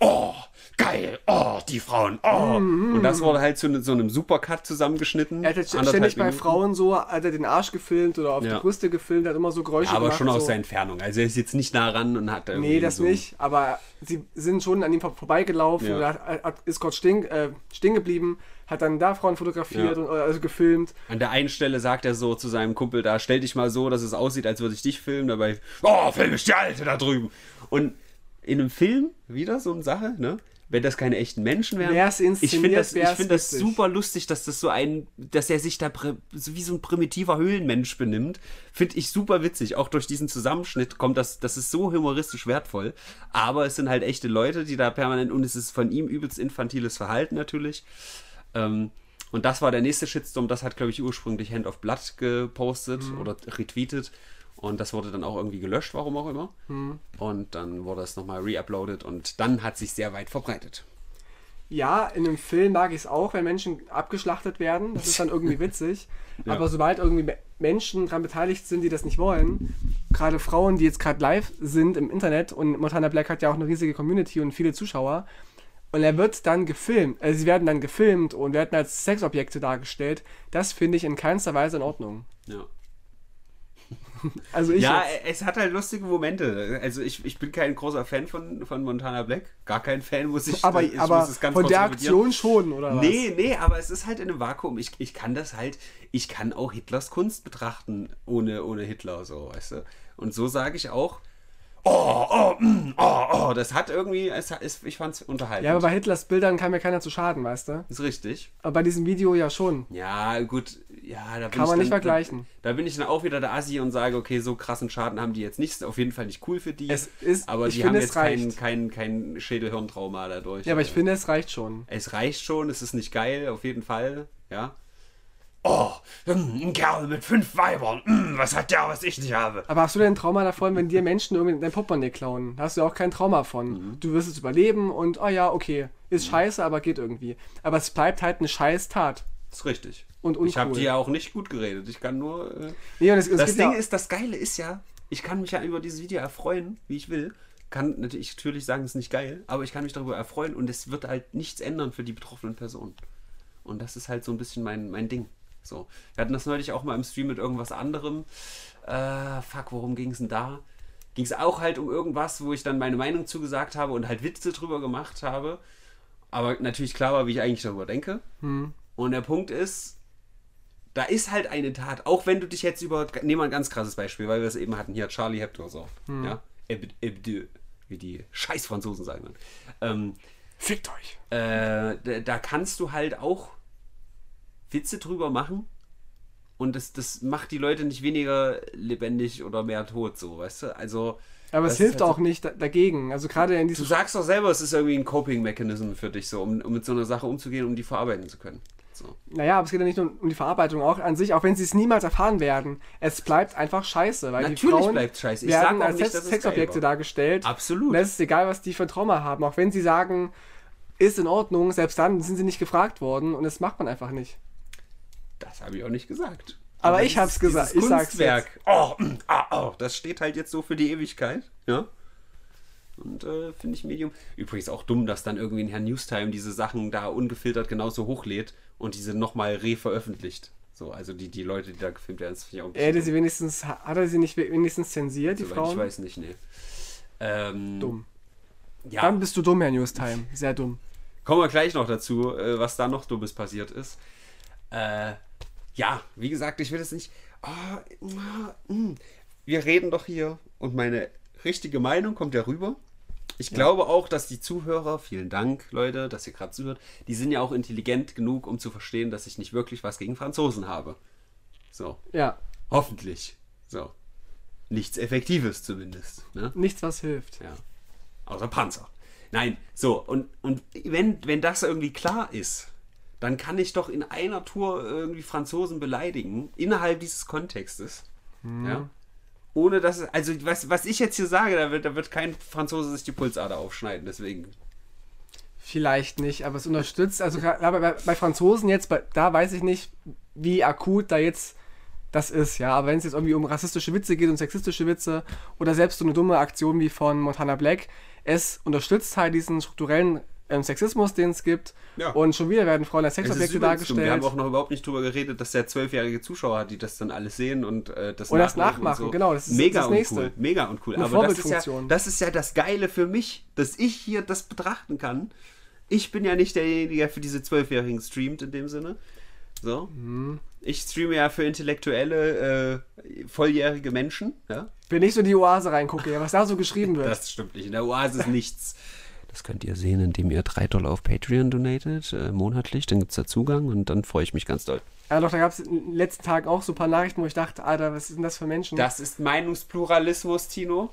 oh, geil, oh, die Frauen, oh. Und das wurde halt zu so einem Supercut zusammengeschnitten. Er hat jetzt ständig bei Minuten. Frauen so, hat er den Arsch gefilmt oder auf Ja. die Brüste gefilmt, hat immer so Geräusche aber gemacht. schon aus so. der Entfernung. Also er ist jetzt nicht nah ran und hat da Nee, irgendwie das so nicht, aber sie sind schon an ihm vor- vorbeigelaufen Ja. hat, hat, ist kurz stehen, äh, stehen geblieben, hat dann da Frauen fotografiert Ja. und also gefilmt. An der einen Stelle sagt er so zu seinem Kumpel da, stell dich mal so, dass es aussieht, als würde ich dich filmen. Dabei, oh, film ich die Alte da drüben. Und in einem Film, wieder so eine Sache, ne? Wenn das keine echten Menschen wären. Wär's ich finde das, ich find das super lustig, dass das so ein, dass er sich da so wie so ein primitiver Höhlenmensch benimmt. Finde ich super witzig. Auch durch diesen Zusammenschnitt kommt das, das ist so humoristisch wertvoll. Aber es sind halt echte Leute, die da permanent, und es ist von ihm übelst infantiles Verhalten natürlich. Ähm, und das war der nächste Shitstorm. Das hat, glaube ich, ursprünglich Hand of Blood gepostet oder retweetet. Und das wurde dann auch irgendwie gelöscht, warum auch immer. Und dann wurde es nochmal reuploadet und dann hat sich sehr weit verbreitet. Ja, in einem Film mag ich es auch, wenn Menschen abgeschlachtet werden. Das ist dann irgendwie witzig. Ja. Aber sobald irgendwie Me- Menschen daran beteiligt sind, die das nicht wollen, gerade Frauen, die jetzt gerade live sind im Internet und Montana Black hat ja auch eine riesige Community und viele Zuschauer, Und er wird dann gefilmt, also sie werden dann gefilmt und werden als Sexobjekte dargestellt. Das finde ich in keinster Weise in Ordnung. Ja. Also ich ja, jetzt. es hat halt lustige Momente. Also ich, ich bin kein großer Fan von, von Montana Black. Gar kein Fan, muss ich aber, ich aber muss es ganz von der. Aktion schon, oder was? Nee, nee, aber es ist halt in einem Vakuum. Ich, ich kann das halt, ich kann auch Hitlers Kunst betrachten, ohne, ohne Hitler, so, weißt du. Und so sage ich auch, oh, oh, mm, oh, oh, das hat irgendwie, es, es, ich fand es unterhaltend. Ja, aber bei Hitlers Bildern kam ja keiner zu Schaden, weißt du? ist richtig. Aber bei diesem Video ja schon. Ja, gut, ja, da bin Kann ich man nicht dann, vergleichen. Da, da bin ich dann auch wieder der Assi und sage, okay, so krassen Schaden haben die jetzt nicht, ist auf jeden Fall nicht cool für die. Es ist- aber ich die finde, haben jetzt kein, kein, kein Schädelhirntrauma dadurch. Ja, aber ich finde, es reicht schon. Es reicht schon, es ist nicht geil, auf jeden Fall, ja. Oh, hm, ein Kerl mit fünf Weibern, hm, was hat der, was ich nicht habe? Aber hast du denn ein Trauma davon, wenn dir Menschen irgendwie dein Portemonnaie klauen? Da hast du ja auch kein Trauma von. Mhm. Du wirst es überleben und, oh ja, okay, ist scheiße, aber geht irgendwie. Aber es bleibt halt eine scheiß Tat. Ist richtig. Und Ich habe uncool. dir ja auch nicht gut geredet, ich kann nur... Äh, Nee, es das gibt Ding ja, ist, das Geile ist ja, ich kann mich ja über dieses Video erfreuen, wie ich will. Kann natürlich, natürlich sagen, es ist nicht geil, aber ich kann mich darüber erfreuen und es wird halt nichts ändern für die betroffenen Personen. Und das ist halt so ein bisschen mein, mein Ding. So. Wir hatten das neulich auch mal im Stream mit irgendwas anderem. Äh, fuck, worum ging es denn da? Ging es auch halt um irgendwas, wo ich dann meine Meinung zugesagt habe und halt Witze drüber gemacht habe. Aber natürlich klar war, wie ich eigentlich darüber denke. Und der Punkt ist, da ist halt eine Tat, auch wenn du dich jetzt über, nehmen wir ein ganz krasses Beispiel, weil wir es eben hatten, hier Charlie Hebdo so, ja, Heb- Hebdo, wie die scheiß Franzosen sagen dann. Ähm, fickt euch. äh, da, da kannst du halt auch Witze drüber machen und das, das macht die Leute nicht weniger lebendig oder mehr tot, so, weißt du? Also. Aber es hilft halt auch nicht da, dagegen. Also gerade in Du diesem sagst doch selber, es ist irgendwie ein Coping-Mechanism für dich, so, um, um mit so einer Sache umzugehen, um die verarbeiten zu können. So. Naja, aber es geht ja nicht nur um die Verarbeitung, auch an sich, auch wenn sie es niemals erfahren werden. Es bleibt einfach scheiße, weil die Natürlich Frauen bleibt's scheiße. Ich werden als nicht, es Sexobjekte dargestellt. Absolut. Und es ist egal, was die für ein Trauma haben. Auch wenn sie sagen, ist in Ordnung, selbst dann sind sie nicht gefragt worden und das macht man einfach nicht. Das habe ich auch nicht gesagt. Aber ich dieses- hab's gesagt. Ich sag's Kunstwerk. Oh, ah, oh, das steht halt jetzt so für die Ewigkeit. Ja. Und äh, finde ich Medium. Übrigens auch dumm, dass dann irgendwie ein Herr Newstime diese Sachen da ungefiltert genauso hochlädt und diese nochmal re-veröffentlicht. So, also die, die Leute, die da gefilmt werden, das finde ich auch hätte sie wenigstens, hat er sie nicht wenigstens zensiert, die Soweit Frauen? Ich weiß nicht, nee. Ähm, Dumm. Ja, Dann bist du dumm, Herr Newstime. Sehr dumm. Kommen wir gleich noch dazu, äh, was da noch Dummes passiert ist. Äh, ja, wie gesagt, ich will es nicht. Mm. wir reden doch hier und meine richtige Meinung kommt ja rüber. Ich glaube auch, dass die Zuhörer, vielen Dank, Leute, dass ihr gerade zuhört, die sind ja auch intelligent genug, um zu verstehen, dass ich nicht wirklich was gegen Franzosen habe. So, Ja, hoffentlich. So. Nichts Effektives zumindest. Ne? nichts, was hilft. Ja. Außer Panzer. Nein, so, und, und wenn, wenn das irgendwie klar ist, dann kann ich doch in einer Tour irgendwie Franzosen beleidigen, innerhalb dieses Kontextes. Ja. Ohne dass, es- also was, was ich jetzt hier sage, da wird, da wird kein Franzose sich die Pulsader aufschneiden, deswegen. Vielleicht nicht, aber es unterstützt, also bei, bei Franzosen jetzt, bei, da weiß ich nicht, wie akut da jetzt das ist, ja. Aber wenn es jetzt irgendwie um rassistische Witze geht und sexistische Witze oder selbst so eine dumme Aktion wie von Montana Black, es unterstützt halt diesen strukturellen ähm, Sexismus, den es gibt. Ja. Und schon wieder werden Frauen als Sexobjekte dumm. Wir haben dargestellt. auch noch überhaupt nicht drüber geredet, dass der zwölfjährige Zuschauer hat, die das dann alles sehen und äh, das Und das nachmachen und nachmachen, genau, das ist mega das und Nächste. cool, mega und cool. Eine Aber das ist, ja, das ist ja das Geile für mich, dass ich hier das betrachten kann. Ich bin ja nicht derjenige, der für diese Zwölfjährigen streamt in dem Sinne. So. Mhm. Ich streame ja für intellektuelle, äh, volljährige Menschen. Ja? Wenn ich so in die Oase reingucke, was da so geschrieben wird. Das stimmt nicht. In der Oase ist nichts. Das könnt ihr sehen, indem ihr 3 Dollar auf Patreon donatet, äh, monatlich. Dann gibt es da Zugang und dann freue ich mich ganz doll. Ja, doch, da gab es in den letzten Tagen auch so ein paar Nachrichten, wo ich dachte, Alter, was sind das für Menschen? Das ist Meinungspluralismus, Tino.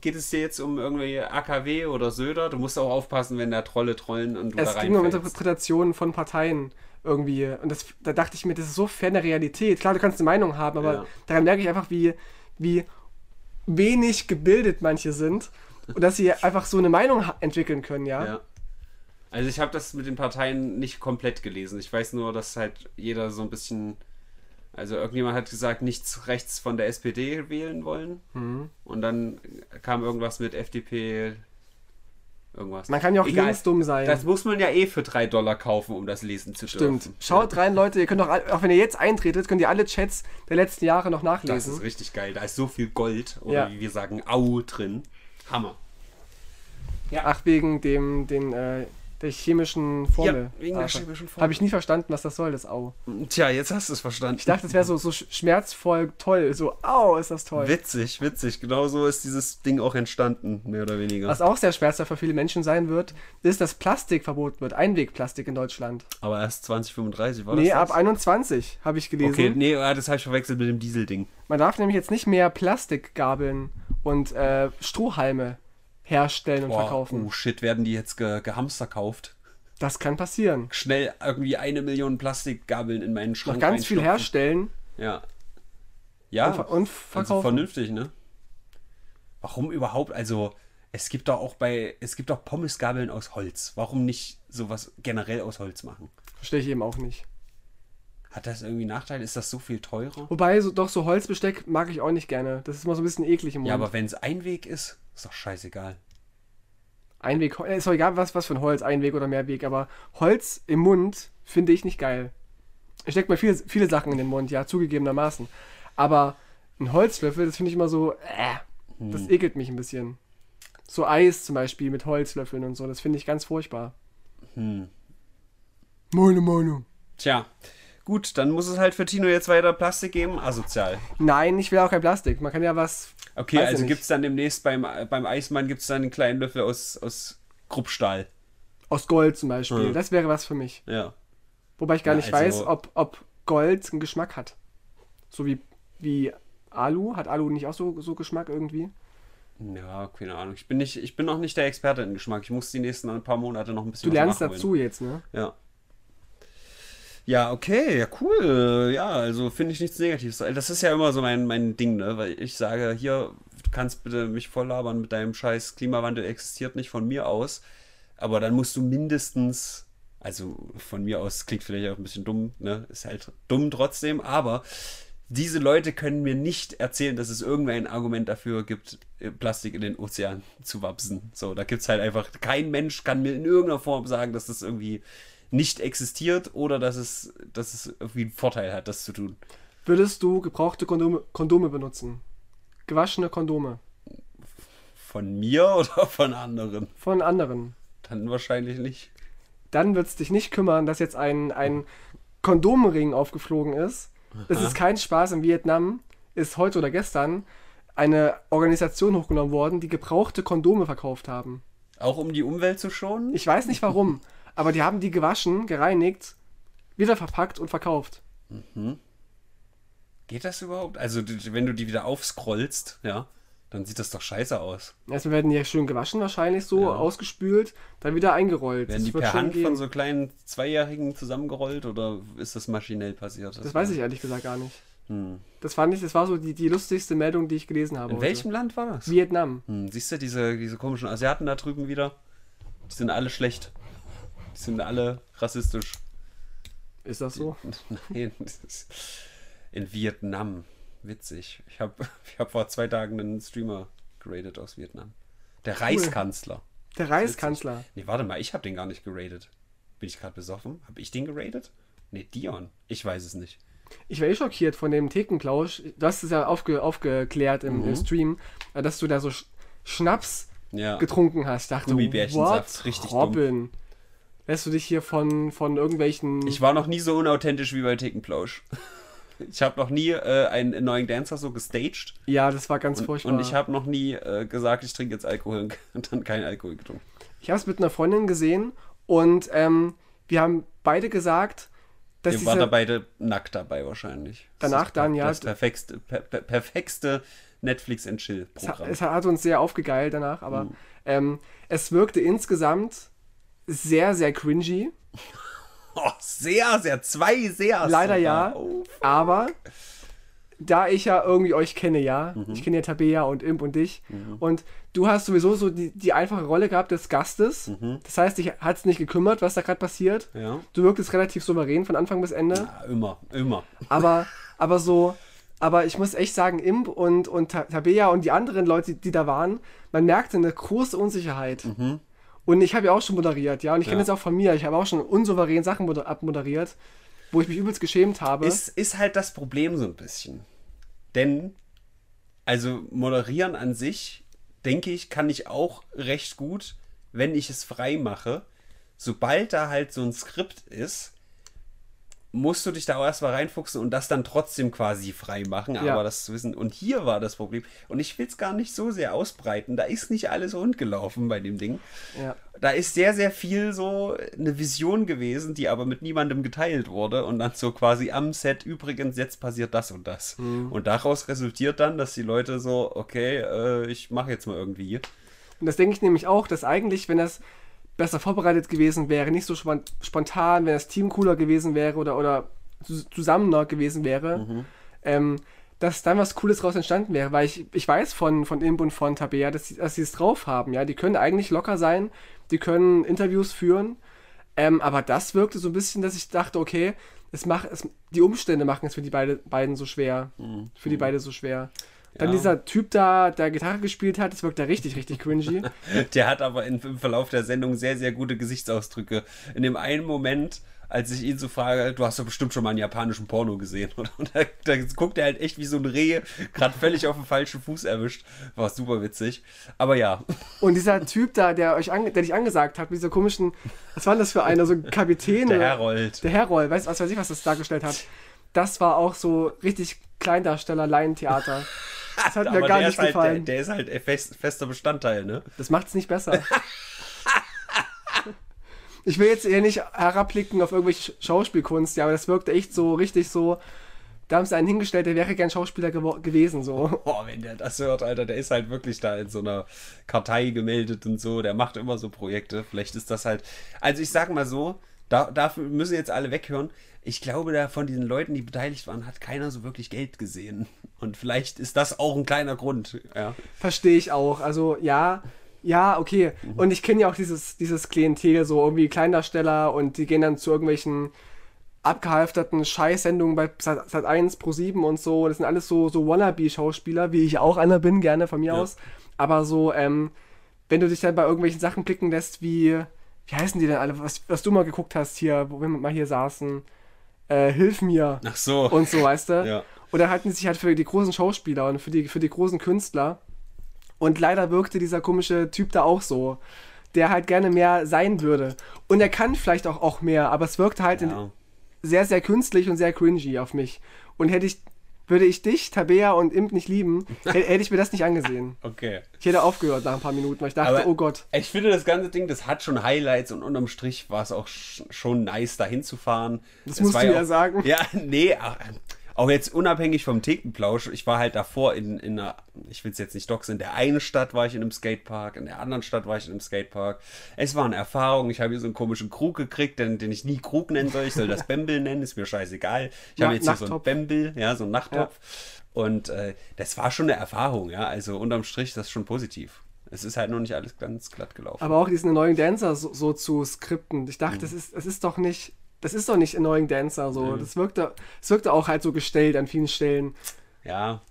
Geht es dir jetzt um irgendwie AKW oder Söder? Du musst auch aufpassen, wenn da Trolle trollen und du es da ging um. Interpretationen von Parteien irgendwie. Und das, da dachte ich mir, das ist so ferne Realität. Klar, du kannst eine Meinung haben, aber Ja. daran merke ich einfach, wie, wie wenig gebildet manche sind. Und dass sie einfach so eine Meinung entwickeln können, ja? Ja. Also ich habe das mit den Parteien nicht komplett gelesen. Ich weiß nur, dass halt jeder so ein bisschen... Also irgendjemand hat gesagt, nichts rechts von der SPD wählen wollen. Mhm. Und dann kam irgendwas mit FDP irgendwas. Man kann ja auch Egal. linksdumm sein. Das muss man ja eh für 3 Dollar kaufen, um das lesen zu Stimmt. dürfen. Schaut rein, Leute. Ihr könnt auch, auch wenn ihr jetzt eintretet, könnt ihr alle Chats der letzten Jahre noch Das nachlesen. ist richtig geil. Da ist so viel Gold oder Ja. wie wir sagen, Au drin. Hammer. Ach, wegen dem, den, äh, der chemischen Formel. Ja, wegen der chemischen Formel. Habe ich nie verstanden, was das soll, das Au. Tja, jetzt hast du es verstanden. Ich dachte, es wäre so, so sch- schmerzvoll toll. So, au, ist das toll. Witzig, witzig. Genau so ist dieses Ding auch entstanden, mehr oder weniger. Was auch sehr schmerzhaft für viele Menschen sein wird, ist, dass Plastik verboten wird. Einwegplastik in Deutschland. Aber erst 2035 war Nee, das? ab 21 habe ich gelesen. Okay, nee, ah, das habe ich verwechselt mit dem Dieselding. Man darf nämlich jetzt nicht mehr Plastikgabeln und äh, Strohhalme herstellen und Boah, verkaufen. oh shit, werden die jetzt ge gehamsterkauft? Das kann passieren. Schnell irgendwie eine Million Plastikgabeln in meinen Schrank Noch ganz viel herstellen Ja. Ja, und, ver und also verkaufen. vernünftig, ne? Warum überhaupt? Also, es gibt doch auch bei, es gibt doch Pommesgabeln aus Holz. Warum nicht sowas generell aus Holz machen? Verstehe ich eben auch nicht. Hat das irgendwie Nachteile? Ist das so viel teurer? Wobei, so, doch so Holzbesteck mag ich auch nicht gerne. Das ist immer so ein bisschen eklig im Mund. Ja, aber wenn es Einweg ist, ist doch scheißegal. Einweg, äh, ist doch egal, was, was für ein Holz, Einweg oder Mehrweg, aber Holz im Mund finde ich nicht geil. Ich stecke mir viele, viele Sachen in den Mund, ja, zugegebenermaßen. Aber ein Holzlöffel, das finde ich immer so, äh, das Hm. ekelt mich ein bisschen. So Eis zum Beispiel mit Holzlöffeln und so, das finde ich ganz furchtbar. Hm. Meine Meinung. Tja, gut, dann muss es halt für Tino jetzt weiter Plastik geben. Asozial. Nein, ich will auch kein Plastik. Man kann ja was. Okay, also gibt es dann demnächst beim, beim Eismann gibt's dann einen kleinen Löffel aus, aus Kruppstahl. Aus Gold zum Beispiel. Hm. Das wäre was für mich. Ja. Wobei ich gar Ja, nicht also- weiß, ob, ob Gold einen Geschmack hat. So wie, wie Alu. Hat Alu nicht auch so, so Geschmack irgendwie? Ja, keine Ahnung. Ich bin, nicht, ich bin noch nicht der Experte in Geschmack. Ich muss die nächsten ein paar Monate noch ein bisschen Du lernst dazu jetzt, ne? Ja. Ja, okay, ja, cool. Ja, also finde ich nichts Negatives. Das ist ja immer so mein, mein Ding, ne? Weil ich sage, hier, du kannst bitte mich voll labern mit deinem scheiß Klimawandel existiert nicht von mir aus. Aber dann musst du mindestens, also von mir aus klingt vielleicht auch ein bisschen dumm, ne? Ist halt dumm trotzdem, aber diese Leute können mir nicht erzählen, dass es irgendein Argument dafür gibt, äh, Plastik in den Ozean zu wapsen. So, da gibt es halt einfach, kein Mensch kann mir in irgendeiner Form sagen, dass das irgendwie nicht existiert oder dass es, dass es irgendwie einen Vorteil hat, das zu tun. Würdest du gebrauchte Kondome, Kondome benutzen? Gewaschene Kondome. Von mir oder von anderen? Von anderen. Dann wahrscheinlich nicht. Dann wird es dich nicht kümmern, dass jetzt ein, ein Kondomring aufgeflogen ist. Das ist kein Spaß. In Vietnam ist heute oder gestern eine Organisation hochgenommen worden, die gebrauchte Kondome verkauft haben. Auch um die Umwelt zu schonen? Ich weiß nicht warum, aber die haben die gewaschen, gereinigt, wieder verpackt und verkauft. Geht das überhaupt? Also, wenn du die wieder aufscrollst, ja, dann sieht das doch scheiße aus. Erstmal werden die ja schön gewaschen, wahrscheinlich so, Ja. ausgespült, dann wieder eingerollt. Werden die wird per Hand gehen. von so kleinen Zweijährigen zusammengerollt oder ist das maschinell passiert? Das weiß ich ehrlich gesagt gar nicht. Hm. Das fand ich, das war so die, die lustigste Meldung, die ich gelesen habe. In heute. welchem Land war das? Vietnam. Hm, siehst du diese, diese komischen Asiaten da drüben wieder? Die sind alle schlecht. Die sind alle rassistisch. Ist das so? Nein, in Vietnam. Witzig. Ich habe ich hab vor zwei Tagen einen Streamer geradet aus Vietnam. Der Reichskanzler. Der Reichskanzler. Nee, warte mal, ich habe den gar nicht geradet. Bin ich gerade besoffen? Habe ich den geradet? Nee, Dion. Ich weiß es nicht. Ich war eh schockiert von dem Thekenplausch. Du hast es ja aufge, aufgeklärt im, Mhm. im Stream, äh, dass du da so Sch Schnaps Ja. getrunken hast. Ich dachte, Gummibärchensaft, what? richtig dumm. Lässt du dich hier von, von irgendwelchen... Ich war noch nie so unauthentisch wie bei Thekenplausch. Ich habe noch nie äh, einen Annoying Dancer so gestaged. ja, das war ganz Und, furchtbar. und ich habe noch nie äh, gesagt, ich trinke jetzt Alkohol und dann keinen Alkohol getrunken. Ich habe es mit einer Freundin gesehen und ähm, wir haben beide gesagt, dass Wir waren diese, da beide nackt dabei wahrscheinlich. Das Danach ist dann, ja. Das perfekte, per, per, perfekte Netflix and es, Chill-Programm. hat- es hat uns sehr aufgegeilt danach, aber Mhm. ähm, es wirkte insgesamt sehr, sehr cringy. Oh, sehr, sehr, zwei sehr. Leider ja. Oh. Aber da ich ja irgendwie euch kenne, ja, Mhm. ich kenne ja Tabea und Imp und dich und du hast sowieso so die, die einfache Rolle gehabt des Gastes. Mhm. Das heißt, dich hat es nicht gekümmert, was da gerade passiert. Ja. Du wirktest relativ souverän von Anfang bis Ende. ja, immer, immer. Aber, aber so, aber ich muss echt sagen, Imp und, und Ta- Tabea und die anderen Leute, die da waren, man merkte eine große Unsicherheit. Und ich habe ja auch schon moderiert, ja. Und ich kenne Ja. das auch von mir. Ich habe auch schon unsouverän Sachen moder- abmoderiert, wo ich mich übelst geschämt habe. Ist, ist halt das Problem so ein bisschen. Denn, also moderieren an sich, denke ich, kann ich auch recht gut, wenn ich es frei mache. Sobald da halt so ein Skript ist, musst du dich da auch erstmal reinfuchsen und das dann trotzdem quasi frei machen, Ja. aber das zu wissen. Und hier war das Problem. Und ich will es gar nicht so sehr ausbreiten. Da ist nicht alles rund gelaufen bei dem Ding. ja. Da ist sehr, sehr viel so eine Vision gewesen, die aber mit niemandem geteilt wurde und dann so quasi am Set, übrigens, jetzt passiert das und das. Mhm. Und daraus resultiert dann, dass die Leute so, okay, äh, ich mache jetzt mal irgendwie. Und das denke ich nämlich auch, dass eigentlich, wenn das besser vorbereitet gewesen wäre, nicht so spon- spontan, wenn das Team cooler gewesen wäre oder, oder zu- zusammener gewesen wäre, ähm, dass dann was Cooles draus entstanden wäre. Weil ich, ich weiß von, von Imp und von Tabea, dass sie, dass sie es drauf haben. Ja? Die können eigentlich locker sein, die können Interviews führen. Ähm, aber das wirkte so ein bisschen, dass ich dachte, okay, es macht, es, die Umstände machen es für die beide, beiden so schwer. Für die beide so schwer. Dann. Ja. dieser Typ da, der Gitarre gespielt hat, das wirkt da richtig, richtig cringy. Der hat aber in, im Verlauf der Sendung sehr, sehr gute Gesichtsausdrücke. In dem einen Moment, als ich ihn so frage, du hast doch bestimmt schon mal einen japanischen Porno gesehen. Und da, da guckt er halt echt wie so ein Reh, gerade völlig auf dem falschen Fuß erwischt. War super witzig. Aber ja, Und dieser Typ da, der euch ange der dich angesagt hat, mit dieser komischen, was war denn das für einer, so ein Kapitän? der Herold. Der Herold, weiß, was weiß ich, was das dargestellt hat. Das war auch so richtig Kleindarsteller, Laientheater. Das hat mir gar der nicht halt, der, gefallen. der ist halt fest, fester Bestandteil, ne? Das macht es nicht besser. ich will jetzt eher nicht herabblicken auf irgendwelche Schauspielkunst, ja, aber das wirkte echt so richtig so. Da haben sie einen hingestellt, der wäre gern Schauspieler gewo- gewesen, so. Boah, wenn der das hört, Alter, der ist halt wirklich da in so einer Kartei gemeldet und so. Der macht immer so Projekte. Vielleicht ist das halt. Also ich sag mal so, da, dafür müssen jetzt alle weghören. Ich glaube, da von diesen Leuten, die beteiligt waren, hat keiner so wirklich Geld gesehen. Und vielleicht ist das auch ein kleiner Grund. Ja. Verstehe ich auch. Also ja, ja, okay. Und ich kenne ja auch dieses, dieses Klientel, so irgendwie Kleindarsteller und die gehen dann zu irgendwelchen abgehalfterten Scheißsendungen bei Sat, Sat 1 Pro 7 und so. Das sind alles so, so Wannabe-Schauspieler, wie ich auch einer bin, gerne von mir Ja. aus. Aber so, ähm, wenn du dich dann bei irgendwelchen Sachen blicken lässt, wie, wie heißen die denn alle, was, was du mal geguckt hast hier, wo wir mal hier saßen, äh, Hilf mir Ach so. und so, weißt du? Ja. Oder halten sie sich halt für die großen Schauspieler und für die, für die großen Künstler. Und leider wirkte dieser komische Typ da auch so, der halt gerne mehr sein würde. Und er kann vielleicht auch, auch mehr, aber es wirkte halt in, ja. sehr, sehr künstlich und sehr cringy auf mich. Und hätte ich, würde ich dich, Tabea und Imp nicht lieben, hätte, ich mir das nicht angesehen. Okay. Ich hätte aufgehört nach ein paar Minuten, weil ich dachte, Aber- oh Gott. Ich finde, das ganze Ding, das hat schon Highlights und unterm Strich war es auch sch schon nice, dahin zu fahren. Das Es musst du ja auch, sagen. Ja, nee, auch jetzt unabhängig vom Thekenplausch. Ich war halt davor in, in einer, ich will es jetzt nicht doxen, in der einen Stadt war ich in einem Skatepark, in der anderen Stadt war ich in einem Skatepark. Es war eine Erfahrung. Ich habe hier so einen komischen Krug gekriegt, den, den ich nie Krug nennen soll. Ich soll das Bembel nennen, ist mir scheißegal. Ich habe jetzt hier so einen. Bembel, ja, so einen Nachttopf. Und äh, das war schon eine Erfahrung, ja. Also unterm Strich, das ist schon positiv. Es ist halt noch nicht alles ganz glatt gelaufen. Aber auch diesen neuen Dancer so, so zu skripten. Ich Mhm. dachte, das ist, das ist doch nicht, das ist doch nicht Annoying Dancer so. Das wirkte, es wirkte auch halt so gestellt an vielen Stellen. Ja,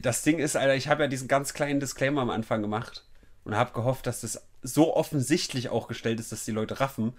das Ding ist, Alter, ich habe ja diesen ganz kleinen Disclaimer am Anfang gemacht und habe gehofft, dass das so offensichtlich auch gestellt ist, dass die Leute raffen.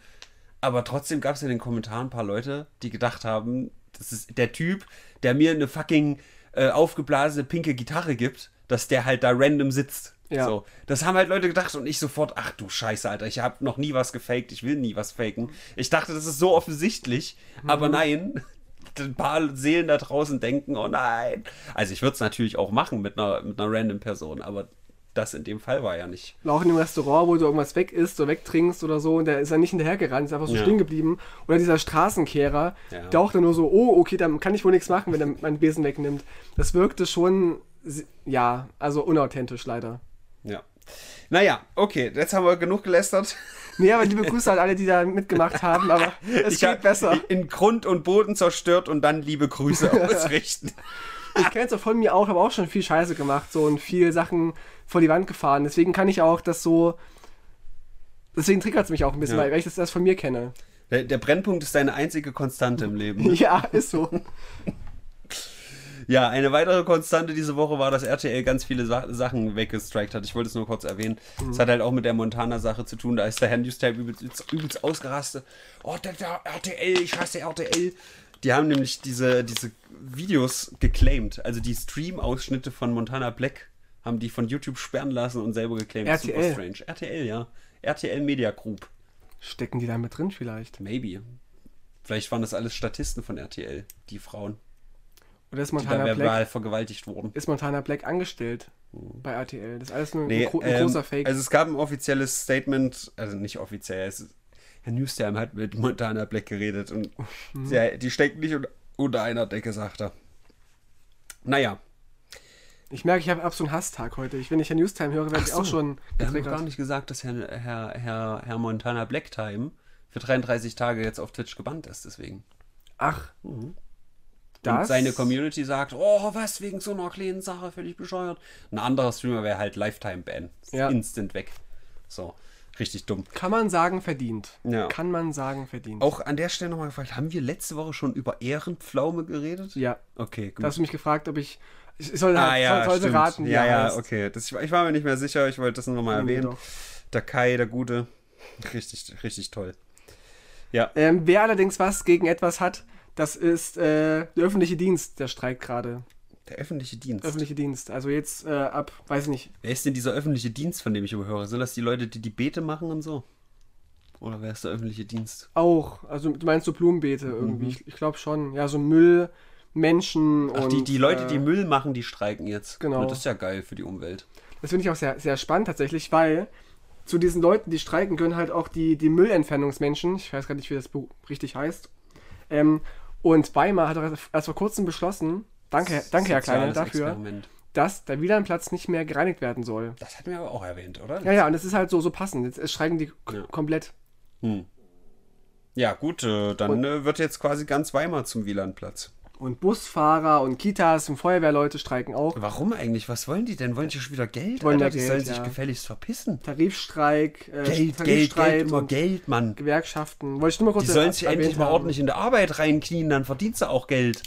Aber trotzdem gab es in den Kommentaren ein paar Leute, die gedacht haben, das ist der Typ, der mir eine fucking äh, aufgeblasene pinke Gitarre gibt, dass der halt da random sitzt. Ja. So, das haben halt Leute gedacht und ich sofort, ach du Scheiße, Alter, ich habe noch nie was gefaked, ich will nie was faken. Ich dachte, das ist so offensichtlich, aber nein. Ein paar Seelen da draußen denken, oh nein. Also ich würde es natürlich auch machen mit einer, mit einer random Person, aber das in dem Fall war ja nicht. Auch in einem Restaurant, wo du irgendwas weg isst oder wegtrinkst oder so und der ist dann nicht hinterhergerannt, ist einfach so Ja. stehen geblieben. Oder dieser Straßenkehrer, Ja. der auch dann nur so, oh, okay, dann kann ich wohl nichts machen, wenn er meinen Besen wegnimmt. Das wirkte schon, ja, also unauthentisch leider. Ja. Naja, okay, jetzt haben wir genug gelästert. Nee, aber liebe Grüße an alle, die da mitgemacht haben, aber es ich geht besser. In Grund und Boden zerstört und dann liebe Grüße ausrichten. Ich kenne es auch von mir auch, habe auch schon viel Scheiße gemacht so und viel Sachen vor die Wand gefahren. Deswegen kann ich auch das so. Deswegen triggert es mich auch ein bisschen, Ja. weil ich das erst von mir kenne. Der, der Brennpunkt ist deine einzige Konstante im Leben. Ja, ist so. Ja, eine weitere Konstante diese Woche war, dass RTL ganz viele Sa Sachen weggestrikt hat. Ich wollte es nur kurz erwähnen. Es hat halt auch mit der Montana-Sache zu tun. Da ist der Herr Newstype übelst, übelst ausgerastet. Oh, der, der RTL, ich hasse RTL. Die haben nämlich diese, diese Videos geclaimed. Also die Stream-Ausschnitte von Montana Black haben die von YouTube sperren lassen und selber geclaimed. RTL? Super strange. RTL, ja. RTL Media Group. Stecken die da mit drin vielleicht? Maybe. Vielleicht waren das alles Statisten von RTL, die Frauen, Oder ist die Montana verbal Black, vergewaltigt wurden. ist Montana Black angestellt bei RTL? Das ist alles nur Nee, ein, ein ähm, großer Fake. Also es gab ein offizielles Statement, also nicht offiziell, es Herr Newstime hat mit Montana Black geredet und Mhm. sie, die stecken nicht unter, einer Decke, sagt er. Naja, ich merke, ich habe ab so einen Hasstag heute. Ich, wenn ich ja Newstime höre, werde ich so, auch schon wir haben gar getriggert. nicht gesagt, dass Herr, Herr, Herr, Herr Montana Blacktime für 33 Tage jetzt auf Twitch gebannt ist, deswegen. Ach, Und das? seine Community sagt, oh, was, wegen so einer kleinen Sache, völlig bescheuert. Ein anderer Streamer wäre halt Lifetime-Ban. Ja. Instant weg. So, richtig dumm. Kann man sagen, verdient. Ja. Kann man sagen, verdient. Auch an der Stelle nochmal gefragt, haben wir letzte Woche schon über Ehrenpflaume geredet? Ja. Okay, gut. Da hast du mich gefragt, ob ich. Ich, ich soll, ah ja, sollte raten, ja, ja, heißt. okay. Das, ich, ich war mir nicht mehr sicher, ich wollte das nur nochmal Nee, erwähnen. doch. Der Kai, der Gute. Richtig, richtig toll. Ja, Ähm, wer allerdings was gegen etwas hat, das ist äh, der öffentliche Dienst, der streikt gerade. der öffentliche Dienst. Öffentliche Dienst. Also jetzt äh, ab, weiß ich nicht. Wer ist denn dieser öffentliche Dienst, von dem ich überhöre? Sind das die Leute, die die Beete machen und so? Oder wer ist der öffentliche Dienst? Auch. Also du meinst so Blumenbeete irgendwie. Ich, ich glaube schon. Ja, so Müll, Menschen Mhm. Ach, und. die, die Leute, äh, die Müll machen, die streiken jetzt. Genau. Ja, das ist ja geil für die Umwelt. Das finde ich auch sehr, sehr spannend tatsächlich, weil zu diesen Leuten, die streiken, gehören halt auch die, die Müllentfernungsmenschen. Ich weiß gar nicht, wie das Buch richtig heißt. Ähm, und Weimar hat erst- vor kurzem beschlossen, danke, danke Herr Kleine, Soziales dafür, Experiment. dass der Wielandplatz nicht mehr gereinigt werden soll. Das hatten wir aber auch erwähnt, oder? Ja, ja, und das ist halt so, so passend. Jetzt streiken die Ja. komplett. Hm. Ja, gut, äh, dann Und- äh, wird jetzt quasi ganz Weimar zum Wielandplatz. Und Busfahrer und Kitas und Feuerwehrleute streiken auch. Warum eigentlich? Was wollen die denn? Wollen die schon wieder Geld? Wollen Alter? ja die Geld, sollen sich ja. gefälligst verpissen. Tarifstreik, äh, Geld, Geld, Geld, immer Geld, Mann. Gewerkschaften. Wollte ich nur mal kurz Die sollen sich endlich mal haben. ordentlich in der Arbeit reinknien, dann verdienst du auch Geld.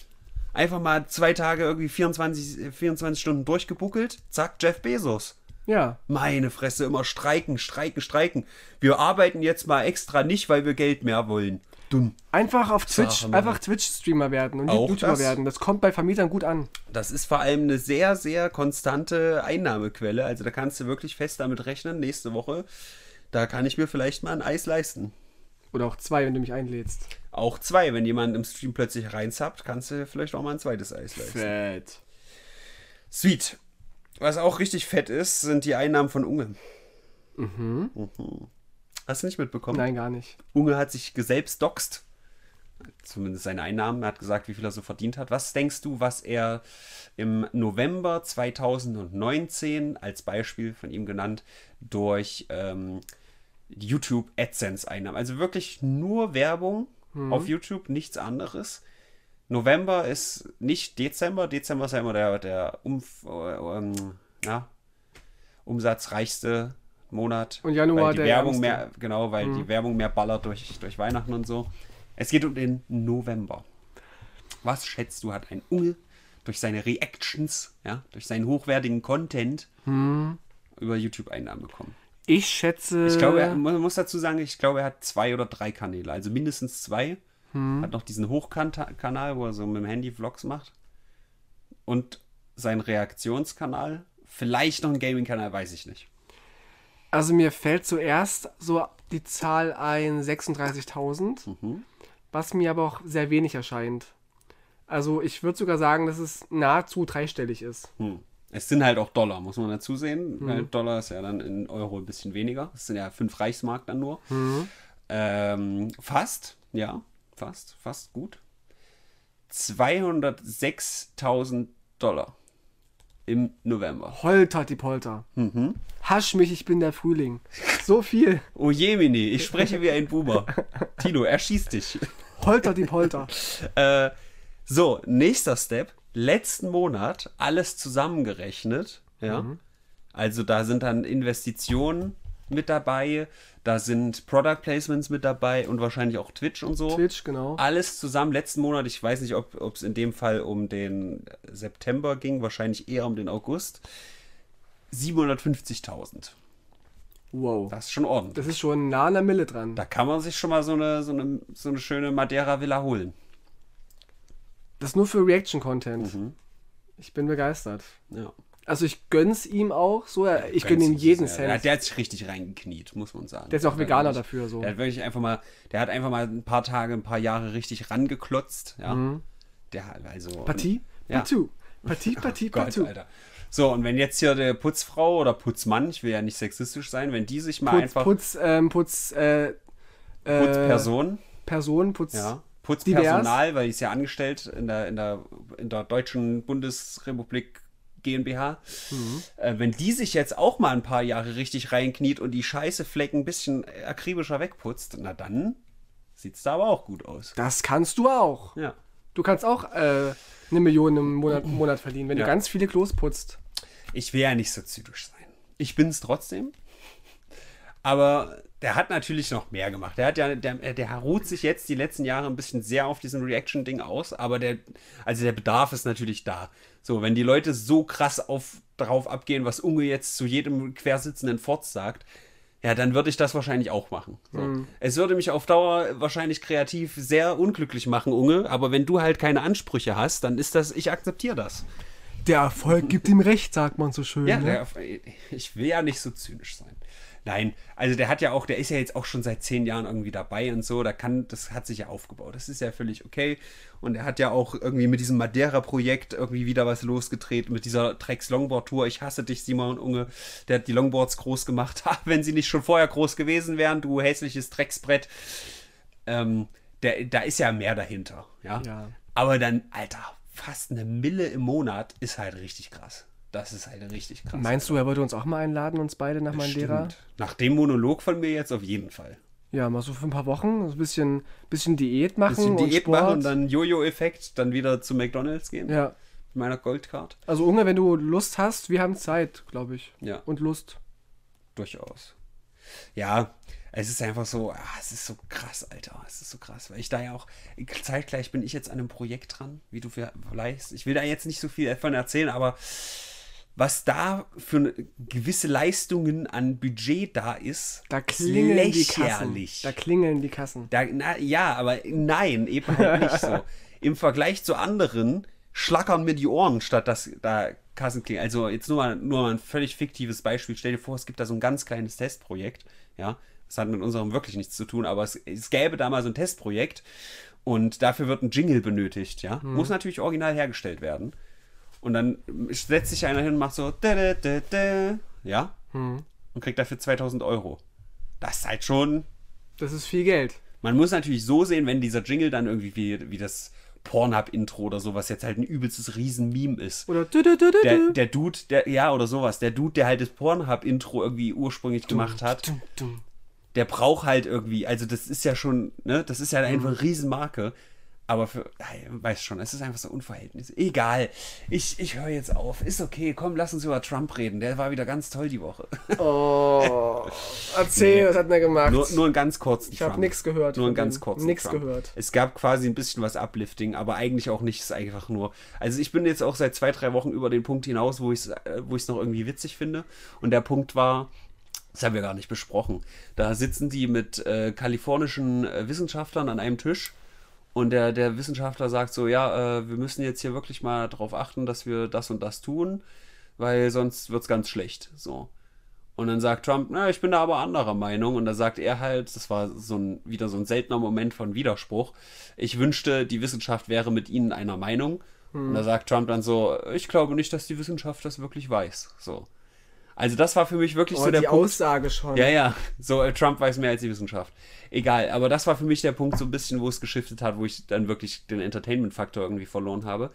Einfach mal zwei Tage irgendwie 24, 24 Stunden durchgebuckelt, zack, Jeff Bezos. Ja, Meine Fresse, immer streiken, streiken, streiken. Wir arbeiten jetzt mal extra nicht, weil wir Geld mehr wollen. Dumm. einfach auf Twitch, einfach Twitch-Streamer werden und Auch YouTuber das? werden. Das kommt bei Vermietern gut an. Das ist vor allem eine sehr, sehr konstante Einnahmequelle. Also da kannst du wirklich fest damit rechnen, nächste Woche, da kann ich mir vielleicht mal ein Eis leisten. Oder auch zwei, wenn du mich einlädst. Auch zwei, wenn jemand im Stream plötzlich reinzappt, kannst du vielleicht auch mal ein zweites Eis leisten. Fett. Sweet. Was auch richtig fett ist, sind die Einnahmen von Unge. Mhm. Hast du nicht mitbekommen? Nein, gar nicht. Unge hat sich selbst doxt. Zumindest seine Einnahmen. Er hat gesagt, wie viel er so verdient hat. Was denkst du, was er im November 2019 als Beispiel von ihm genannt durch ähm, YouTube AdSense Einnahmen? Also wirklich nur Werbung auf YouTube, nichts anderes. November ist nicht Dezember. Dezember ist ja immer der, der Umf äh, ähm, na, umsatzreichste Monat. Und Januar weil die der Werbung mehr, genau, weil die Werbung mehr ballert durch, durch Weihnachten und so. Es geht um den November. Was schätzt du, hat ein Unge durch seine Reactions, ja, durch seinen hochwertigen Content über YouTube-Einnahmen bekommen? Ich schätze. Ich glaube, er man muss dazu sagen, ich glaube, er hat zwei oder drei Kanäle, also mindestens zwei. Hat noch diesen Hochkanal, wo er so mit dem Handy Vlogs macht. Und seinen Reaktionskanal. Vielleicht noch einen Gaming-Kanal, weiß ich nicht. Also mir fällt zuerst so die Zahl ein 36.000, Mhm. was mir aber auch sehr wenig erscheint. Also ich würde sogar sagen, dass es nahezu dreistellig ist. Hm. Es sind halt auch Dollar, muss man dazu sehen. Weil Dollar ist ja dann in Euro ein bisschen weniger. Es sind ja fünf Reichsmark dann nur. Ähm, fast, ja, fast, fast gut. 206.000 Dollar im November. Holter die Polter. Mhm. Hasch mich, ich bin der Frühling. So viel. Oh Jemini, ich spreche wie ein Boomer. Tino, erschieß dich. Holter die Polter. Äh, so, nächster Step. Letzten Monat alles zusammengerechnet. Ja. Also da sind dann Investitionen mit dabei, da sind Product Placements mit dabei und wahrscheinlich auch Twitch und so. Twitch, genau. Alles zusammen letzten Monat, ich weiß nicht, ob es in dem Fall um den September ging, wahrscheinlich eher um den August. 750.000. Wow. Das ist schon ordentlich. Das ist schon nah an der Mille dran. Da kann man sich schon mal so eine, so eine, so eine schöne Madeira-Villa holen. Das ist nur für Reaction-Content. Mhm. Ich bin begeistert. Ja. Also ich gönn's ihm auch so. er- Ich gönn ihm jeden süß, ja. Der, Cent. der hat sich richtig reingekniet, muss man sagen. Der ist auch Veganer wirklich- dafür, so. Der hat wirklich einfach mal, der hat einfach mal ein paar Tage, ein paar Jahre richtig rangeklotzt, ja. Der hat also. Partie, Ja. Partout. Partie, Partie, Partout. Alter. So, und wenn jetzt hier der Putzfrau oder Putzmann, ich will ja nicht sexistisch sein, wenn die sich mal Putz, einfach Putz, ähm, Putz, äh, äh, Putzperson, Person, Putz. ja, Putzpersonal, weil ich ist ja angestellt in der, in der, in der Deutschen Bundesrepublik GmbH. Mhm. Äh, wenn die sich jetzt auch mal ein paar Jahre richtig reinkniet und die scheiße Flecken ein bisschen akribischer wegputzt, na dann sieht's da aber auch gut aus. Das kannst du auch. Ja. Du kannst auch äh, eine Million im Monat, im Monat verdienen, wenn Ja. du ganz viele Klos putzt. Ich will ja nicht so zynisch sein. Ich bin es trotzdem. Aber der hat natürlich noch mehr gemacht. Der hat ja, der, der ruht sich jetzt die letzten Jahre ein bisschen sehr auf diesem Reaction-Ding aus, aber der, also der Bedarf ist natürlich da. So, wenn die Leute so krass auf, darauf abgehen, was Unge jetzt zu jedem quersitzenden Forts sagt, ja, dann würde ich das wahrscheinlich auch machen. So. Es würde mich auf Dauer wahrscheinlich kreativ sehr unglücklich machen, Unge, aber wenn du halt keine Ansprüche hast, dann ist das, ich akzeptiere das. Der Erfolg gibt ihm recht, sagt man so schön. Ja, ne? der, ich will ja nicht so zynisch sein. Nein, also der hat ja auch, der ist ja jetzt auch schon seit zehn Jahren irgendwie dabei und so, da kann, das hat sich ja aufgebaut. Das ist ja völlig okay. Und er hat ja auch irgendwie mit diesem Madeira-Projekt irgendwie wieder was losgetreten, mit dieser Trex Longboard-Tour. Ich hasse dich, Simon Unge. Der hat die Longboards groß gemacht. Wenn sie nicht schon vorher groß gewesen wären, du hässliches Drecksbrett. Ähm, der, da ist ja mehr dahinter, ja. Ja. Aber dann, Alter, fast eine Mille im Monat ist halt richtig krass. Das ist halt richtig krass. Meinst du, er würde uns auch mal einladen, uns beide nach Madeira? Stimmt. Nach dem Monolog von mir jetzt auf jeden Fall. Ja, mal so für ein paar Wochen, so ein bisschen, bisschen Diät machen Bisschen und Diät Sport. machen und dann Jojo-Effekt, dann wieder zu McDonalds gehen. Ja, Mit meiner Goldcard. also Unge, wenn du Lust hast, wir haben Zeit, glaube ich. Ja. Und Lust. Durchaus. Ja, es ist einfach so, ah, es ist so krass, Alter. Es ist so krass, weil ich da ja auch, zeitgleich bin ich jetzt an einem Projekt dran, wie du vielleicht, ich will da jetzt nicht so viel davon erzählen, aber was da für eine- gewisse Leistungen an Budget da ist, Da klingeln die Kassen. lächerlich. Da klingeln die Kassen. Da, na, ja, aber nein, eben halt nicht so. Im Vergleich zu anderen schlackern mir die Ohren, statt dass da Kassen klingen. Also jetzt nur mal, nur mal ein völlig fiktives Beispiel. Stell dir vor, es gibt da so ein ganz kleines Testprojekt. Ja, das hat mit unserem wirklich nichts zu tun, aber es, es gäbe da mal so ein Testprojekt und dafür wird ein Jingle benötigt. Ja, muss natürlich original hergestellt werden. Und dann setzt sich einer hin und macht so, ja, und kriegt dafür 2000 Euro. Das ist halt schon Das ist viel Geld. man muss natürlich so sehen, wenn dieser Jingle dann irgendwie wie, wie das Pornhub-Intro oder so, was jetzt halt ein übelstes Riesen-Meme ist. Oder du, du, du, Der, der Dude, der, ja, oder sowas, der Dude, der halt das Pornhub-Intro irgendwie ursprünglich gemacht hat, der braucht halt irgendwie, also das ist ja schon, ne, das ist ja einfach eine Riesenmarke. Aber für, weiß schon, es ist einfach so Unverhältnis. Egal, ich, ich höre jetzt auf. Ist okay, komm, lass uns über Trump reden. Der war wieder ganz toll die Woche. Oh, erzähl, was hat er gemacht? Nur, nur einen ganz kurzen Ich hab Trump. nix gehört Nur einen ganz kurzen Trump. gehört. Es gab quasi ein bisschen was Uplifting, aber eigentlich auch nicht. Es ist einfach nur. Also ich bin jetzt auch seit zwei, drei Wochen über den Punkt hinaus, wo ich es äh, wo ich's noch irgendwie witzig finde. Und der Punkt war, das haben wir gar nicht besprochen. Da sitzen die mit äh, kalifornischen äh, Wissenschaftlern an einem Tisch. Und der, der Wissenschaftler sagt so, ja, äh, wir müssen jetzt hier wirklich mal darauf achten, dass wir das und das tun, weil sonst wird es ganz schlecht. So. Und dann sagt Trump, na, ich bin da aber anderer Meinung. Und da sagt er halt, das war so ein, wieder so ein seltener Moment von Widerspruch. Ich wünschte, die Wissenschaft wäre mit ihnen einer Meinung. Und da sagt Trump dann so, ich glaube nicht, dass die Wissenschaft das wirklich weiß. So. Also das war für mich wirklich oh, so der die Punkt. Aussage schon. Ja, ja, so äh, Trump weiß mehr als die Wissenschaft. Egal, aber das war für mich der Punkt so ein bisschen, wo es geschiftet hat, wo ich dann wirklich den Entertainment-Faktor irgendwie verloren habe.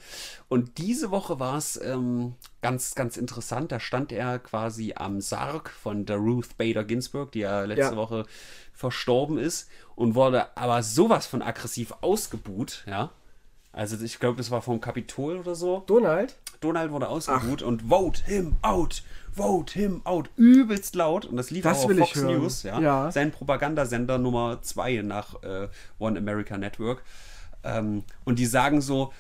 Und diese Woche war es ähm, ganz, ganz interessant. Da stand er quasi am Sarg von der Ruth Bader Ginsburg, die ja letzte Ja. Woche verstorben ist und wurde aber sowas von aggressiv ausgebuht, ja. Also ich glaube, das war vom Kapitol oder so. Donald? Donald wurde ausgebuht und vote him out, vote him out, übelst laut. Und das lief Das auch auf Fox. News, ja. Ja. Sein Propagandasender Nummer zwei nach äh, One America Network. Ähm, und die sagen so,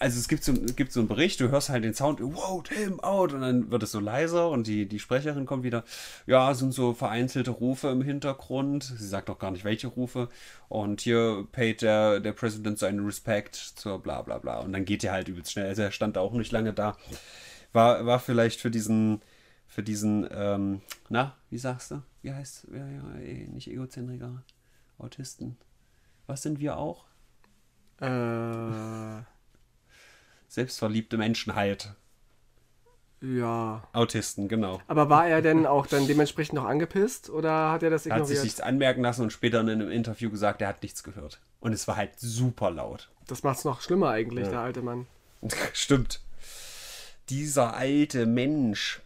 also es gibt so, gibt so einen Bericht, du hörst halt den Sound, vote him out, und dann wird es so leiser und die, die Sprecherin kommt wieder, ja, sind so vereinzelte Rufe im Hintergrund, sie sagt auch gar nicht, welche Rufe, und hier paid der, der Präsident seinen Respekt zur bla bla bla, und dann geht er halt übelst schnell, also er stand da auch nicht lange da, war, war vielleicht für diesen, für diesen, ähm, na, wie sagst du, wie heißt, ja, ja, eh, nicht Egozentriker, Autisten, was sind wir auch? Äh, Selbstverliebte Menschen halt. ja. Autisten, genau. Aber war er denn auch dann dementsprechend noch angepisst oder hat er das Er hat sich ignoriert? nichts anmerken lassen und später in einem Interview gesagt, er hat nichts gehört. Und es war halt super laut. Das macht's noch schlimmer eigentlich, der alte Mann. Stimmt. Dieser alte Mensch.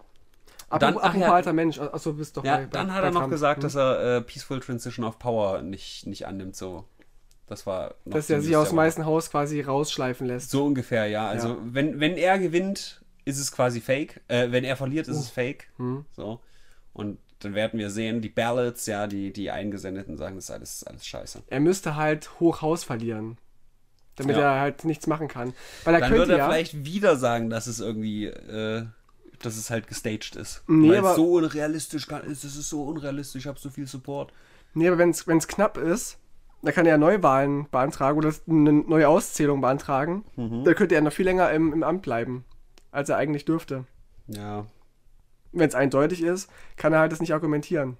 Apropos, Dann- ach apropos ja. alter Mensch, achso, du bist doch Ja, bei, bei, dann hat er noch Trump. gesagt, Hm. dass er äh, Peaceful Transition of Power nicht, nicht annimmt. So. Das war noch Dass er sich aus dem. Weißen Haus quasi rausschleifen lässt. So ungefähr, ja. Also Ja. Wenn, wenn er gewinnt, ist es quasi fake. Äh, wenn er verliert, ist es fake. Hm. So. Und dann werden wir sehen, die Ballots, ja, die, die Eingesendeten sagen, das ist alles, alles scheiße. Er müsste halt Hochhaus verlieren. Damit Ja. er halt nichts machen kann. Weil er Dann könnte wird er ja. vielleicht wieder sagen, dass es irgendwie, äh, dass es halt gestaged ist. Nee, Weil aber- es so unrealistisch ist. Es ist so unrealistisch, ich habe so viel Support. Nee, aber wenn es knapp ist, dann kann er Neuwahlen beantragen oder eine neue Auszählung beantragen. Mhm. Dann könnte er noch viel länger im, im Amt bleiben, als er eigentlich dürfte. Ja. Wenn es eindeutig ist, kann er halt das nicht argumentieren.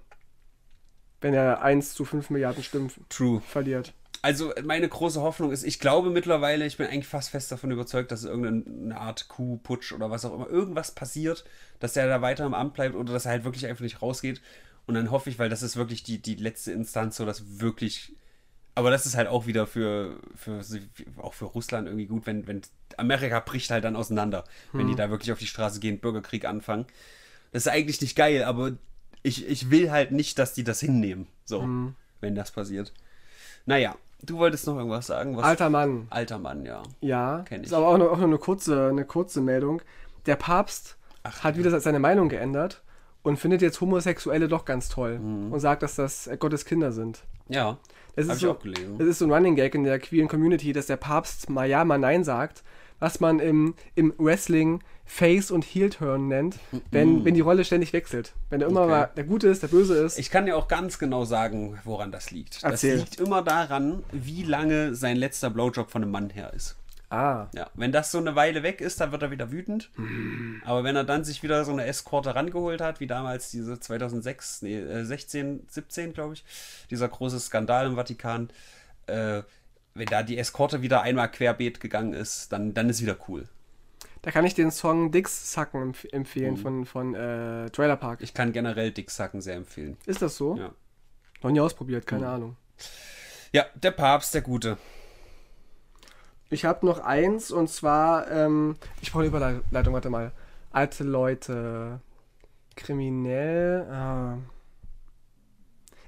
Wenn er 1 zu 5 Milliarden Stimmen True. verliert. Also meine große Hoffnung ist, ich glaube mittlerweile, ich bin eigentlich fast fest davon überzeugt, dass irgendeine Art Coup, Putsch oder was auch immer, irgendwas passiert, dass er da weiter im Amt bleibt oder dass er halt wirklich einfach nicht rausgeht. Und dann hoffe ich, weil das ist wirklich die, die letzte Instanz, so dass wirklich. Aber das ist halt auch wieder für, für auch für Russland irgendwie gut, wenn, wenn Amerika bricht halt dann auseinander, wenn die da wirklich auf die Straße gehen, Bürgerkrieg anfangen. Das ist eigentlich nicht geil, aber ich, ich will halt nicht, dass die das hinnehmen. So, wenn das passiert. Naja, du wolltest noch irgendwas sagen? Was? Alter Mann. Alter Mann, ja. Ja, Kenn ich. ist aber auch nur, auch nur eine, kurze, eine kurze Meldung. Der Papst hat wieder seine Meinung geändert und findet jetzt Homosexuelle doch ganz toll Mhm. und sagt, dass das Gottes Kinder sind. Ja, Das ist, so, das ist so ein Running Gag in der queeren Community, dass der Papst mal ja, mal nein sagt, was man im, im Wrestling Face und Heel Turn nennt, wenn, wenn die Rolle ständig wechselt. Wenn der immer Okay. mal der Gute ist, der Böse ist. Ich kann dir auch ganz genau sagen, woran das liegt. Erzähl. Das liegt immer daran, wie lange sein letzter Blowjob von einem Mann her ist. ah, Ja, wenn das so eine Weile weg ist, dann wird er wieder wütend. Aber wenn er dann sich wieder so eine Eskorte rangeholt hat, wie damals diese 2006, nee, äh, 16, 17, glaube ich, dieser große Skandal im Vatikan, äh, wenn da die Eskorte wieder einmal querbeet gegangen ist, dann, dann ist wieder cool. da kann ich den Song Dicks Sacken empf empfehlen von, von äh, Trailer Park. Ich kann generell Dicksacken sehr empfehlen. Ist das so? Ja. Noch nie ausprobiert, keine Ahnung. Ja, der Papst, der Gute. Ich habe noch eins und zwar, ähm, ich brauche eine Überleitung, warte mal. Alte Leute, kriminell. Ah.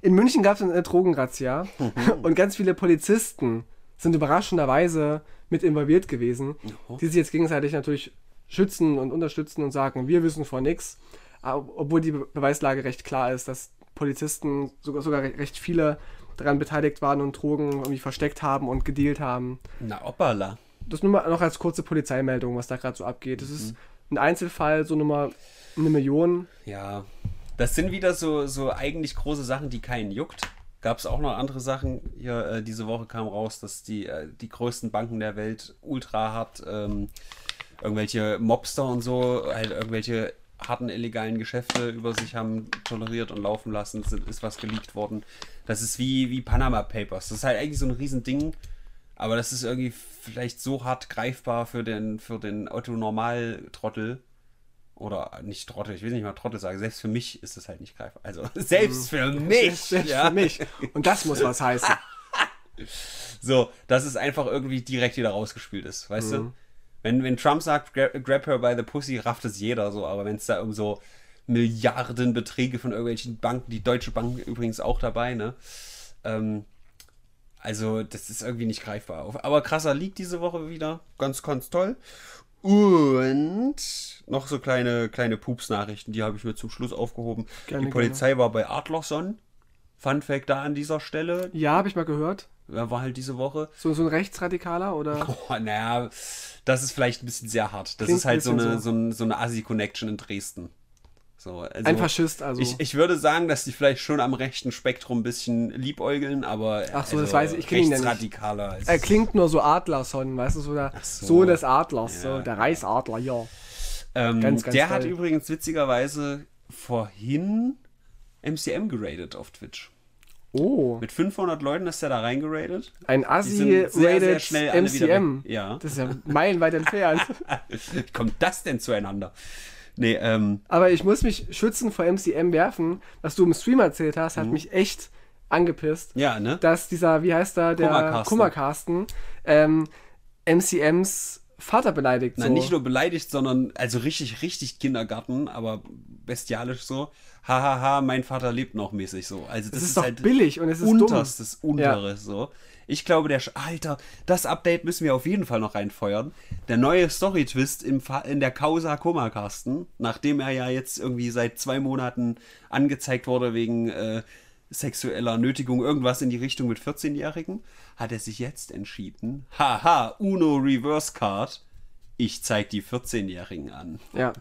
In München gab es eine Drogenrazzia und ganz viele Polizisten sind überraschenderweise mit involviert gewesen, Oh. die sich jetzt gegenseitig natürlich schützen und unterstützen und sagen, wir wissen vor nichts. Obwohl die Be- Beweislage recht klar ist, dass Polizisten sogar, sogar re- recht viele daran beteiligt waren und Drogen irgendwie versteckt haben und gedealt haben. Na, Oppala. Das nur mal noch als kurze Polizeimeldung, was da gerade so abgeht. Das ist ein Einzelfall, so Nummer eine Million. Ja, das sind wieder so, so eigentlich große Sachen, die keinen juckt. Gab es auch noch andere Sachen. Hier, äh, diese Woche kam raus, dass die, äh, die größten Banken der Welt ultra hart ähm, irgendwelche Mobster und so, halt irgendwelche harten illegalen Geschäfte über sich haben toleriert und laufen lassen. Es ist was geleakt worden. Das ist wie, wie Panama Papers. Das ist halt eigentlich so ein Riesending. Aber das ist irgendwie vielleicht so hart greifbar für den, für den Otto-Normal-Trottel. Oder nicht Trottel, ich will nicht mal Trottel sagen. Selbst für mich ist das halt nicht greifbar. Also selbst für mich. Selbst ja. für mich. Und das muss was heißen. So, dass es einfach irgendwie direkt wieder rausgespielt ist, weißt Mhm. du? Wenn, wenn Trump sagt, grab, grab her by the pussy, rafft es jeder so, aber wenn es da um so Milliardenbeträge von irgendwelchen Banken, die Deutsche Bank übrigens auch dabei, ne? Ähm, also, das ist irgendwie nicht greifbar. Aber krasser liegt diese Woche wieder. Ganz, ganz toll. Und noch so kleine, kleine Pups-Nachrichten, die habe ich mir zum Schluss aufgehoben. Gerne, die Polizei war bei Adlerson. Fun Fact da an dieser Stelle. Ja, habe ich mal gehört. Wer war halt diese Woche? So, so ein Rechtsradikaler oder? Oh, naja, das ist vielleicht ein bisschen sehr hart. Das Klingt ist halt so eine, so. so, ein, so eine Assi-Connection in Dresden. So, also Ein Faschist, also. Ich, ich würde sagen, dass die vielleicht schon am rechten Spektrum ein bisschen liebäugeln, aber Ach so, das weiß ich, ich kenn ihn ja nicht. er klingt nur so Adlerson, weißt du, so der so. Sohn des Adlers, Ja. so der Reichsadler, ja. Ähm, Ganz, ganz der hat toll. übrigens witzigerweise vorhin MCM geradet auf Twitch. Oh, Mit 500 Leuten ist er da reingeradet. ein Assi-rated MCM. Ja. Das ist ja meilenweit entfernt. Wie kommt das denn zueinander? Nee, ähm, Aber ich muss mich schützen vor MCM werfen. Was du im Stream erzählt hast, hat Mhm. mich echt angepisst. ja, ne? Dass dieser, wie heißt er, der Kummerkasten. Ähm, MCMs Vater beleidigt. Na, so. nicht nur beleidigt, sondern also richtig, richtig Kindergarten, aber bestialisch so. Hahaha, mein Vater lebt noch mäßig so. Also das, Das ist, doch halt billig und es ist dumm. unterstes Unteres so. Ich glaube, der Sch Alter, das Update müssen wir auf jeden Fall noch reinfeuern. Der neue Story-Twist im Fa in der Causa Kummerkasten, nachdem er ja jetzt irgendwie seit zwei Monaten angezeigt wurde wegen äh, sexueller Nötigung, irgendwas in die Richtung mit 14-Jährigen, hat er sich jetzt entschieden. Haha, Uno Reverse Card. Ich zeig die 14-Jährigen an. Ja,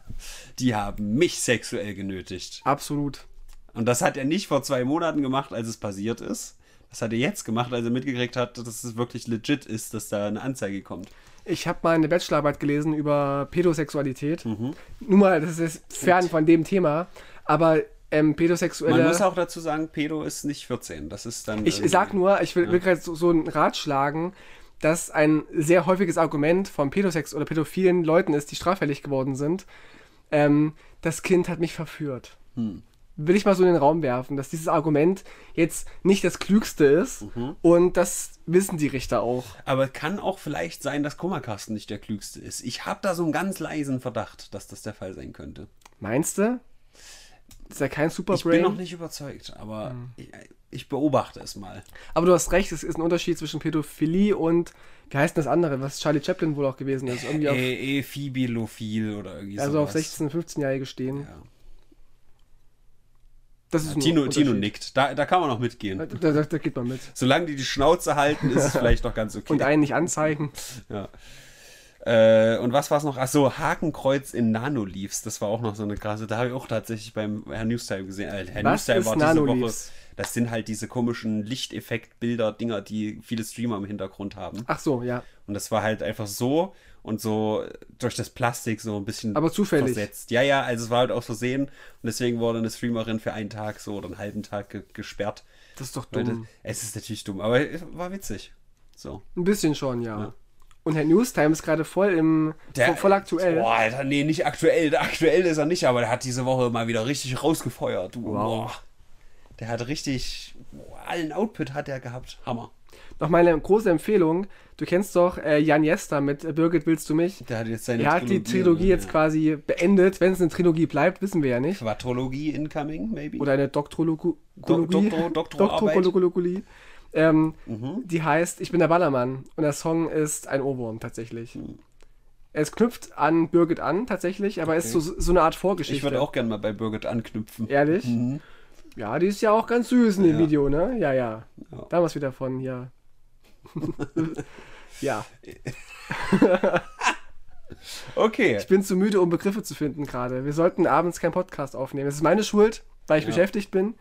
Die haben mich sexuell genötigt. absolut. Und das hat er nicht vor zwei Monaten gemacht, als es passiert ist. Das hat er jetzt gemacht, als er mitgekriegt hat, dass es wirklich legit ist, dass da eine Anzeige kommt. Ich habe mal eine Bachelorarbeit gelesen über Pädosexualität. Mhm. Nur mal, das ist fern von dem Thema, aber ähm, Man Pädosexuelle. muss auch dazu sagen, Pedo ist nicht 14. Das ist dann. Ich sag nur, ich will, will gerade so, so einen Rat schlagen, dass ein sehr häufiges Argument von Pädosex oder pädophilen Leuten ist, die straffällig geworden sind. Ähm, das Kind hat mich verführt. Hm. Will ich mal so in den Raum werfen, dass dieses Argument jetzt nicht das Klügste ist Mhm. und das wissen die Richter auch. Aber kann auch vielleicht sein, dass Kummerkasten nicht der klügste ist. Ich habe da so einen ganz leisen Verdacht, dass das der Fall sein könnte. Meinst du? Ist ja kein Ich bin Superbrain. noch nicht überzeugt, aber Hm. ich, ich beobachte es mal. Aber du hast recht, es ist ein Unterschied zwischen Pädophilie und, wie heißt denn das andere, was Charlie Chaplin wohl auch gewesen ist. Irgendwie auf, E Ephibilophil oder irgendwie also auf sowas. 16-, 15-Jährige stehen. Ja. Das ist ein Tino. Tino nickt. Da, da kann man noch mitgehen. Da, da, da geht man mit. Solange die die Schnauze halten, ist es vielleicht noch ganz okay. Und einen nicht anzeigen. Ja. Äh, und was war es noch? Achso, Hakenkreuz in Nanoleafs. Das war auch noch so eine krasse. Da habe ich auch tatsächlich beim Herr Newstyle gesehen. Äh, Herr Was Newstyle ist war diese Woche. Das sind halt diese komischen Lichteffekt-Bilder, Dinger, die viele Streamer im Hintergrund haben. Ach so, ja. Und das war halt einfach so und so durch das Plastik so ein bisschen Aber zufällig. versetzt. Ja, ja, also es war halt aus Versehen und deswegen wurde eine Streamerin für einen Tag so oder einen halben Tag ge gesperrt. Das ist doch Weil das, dumm. es ist natürlich dumm, aber es war witzig. So. Ein bisschen schon, ja. Ja. Und Herr Newstime ist gerade voll im voll, voll aktuell. Boah, Alter, nee, nicht aktuell. Aktuell ist er nicht, aber der hat diese Woche mal wieder richtig rausgefeuert. Du, Wow. Boah. Der hat richtig. Allen Output hat er gehabt. Hammer. Noch mal eine große Empfehlung. Du kennst doch äh, Jan Jester mit äh, Birgit, willst du mich? Der hat jetzt seine Er hat die Trilogie jetzt quasi beendet. Wenn es eine Trilogie bleibt, wissen wir ja nicht. Quadrologie incoming, maybe. Oder eine Doktorologie. Do- Doktor- Doktorarbeit. Doktorologie. Ähm, Mhm. Die heißt Ich bin der Ballermann. Und der Song ist ein Ohrwurm tatsächlich. Mhm. Es knüpft an Birgit an tatsächlich, aber ist so, so eine Art Vorgeschichte. ich würde auch gerne mal bei Birgit anknüpfen. Ehrlich? Ja, die ist ja auch ganz süß in dem. Ja. Video, ne? Ja, ja. Ja. Da es wieder von, ja. ja. Okay. Ich bin zu müde, um Begriffe zu finden gerade. Wir sollten abends keinen Podcast aufnehmen. Es ist meine Schuld, weil ich Ja. beschäftigt bin.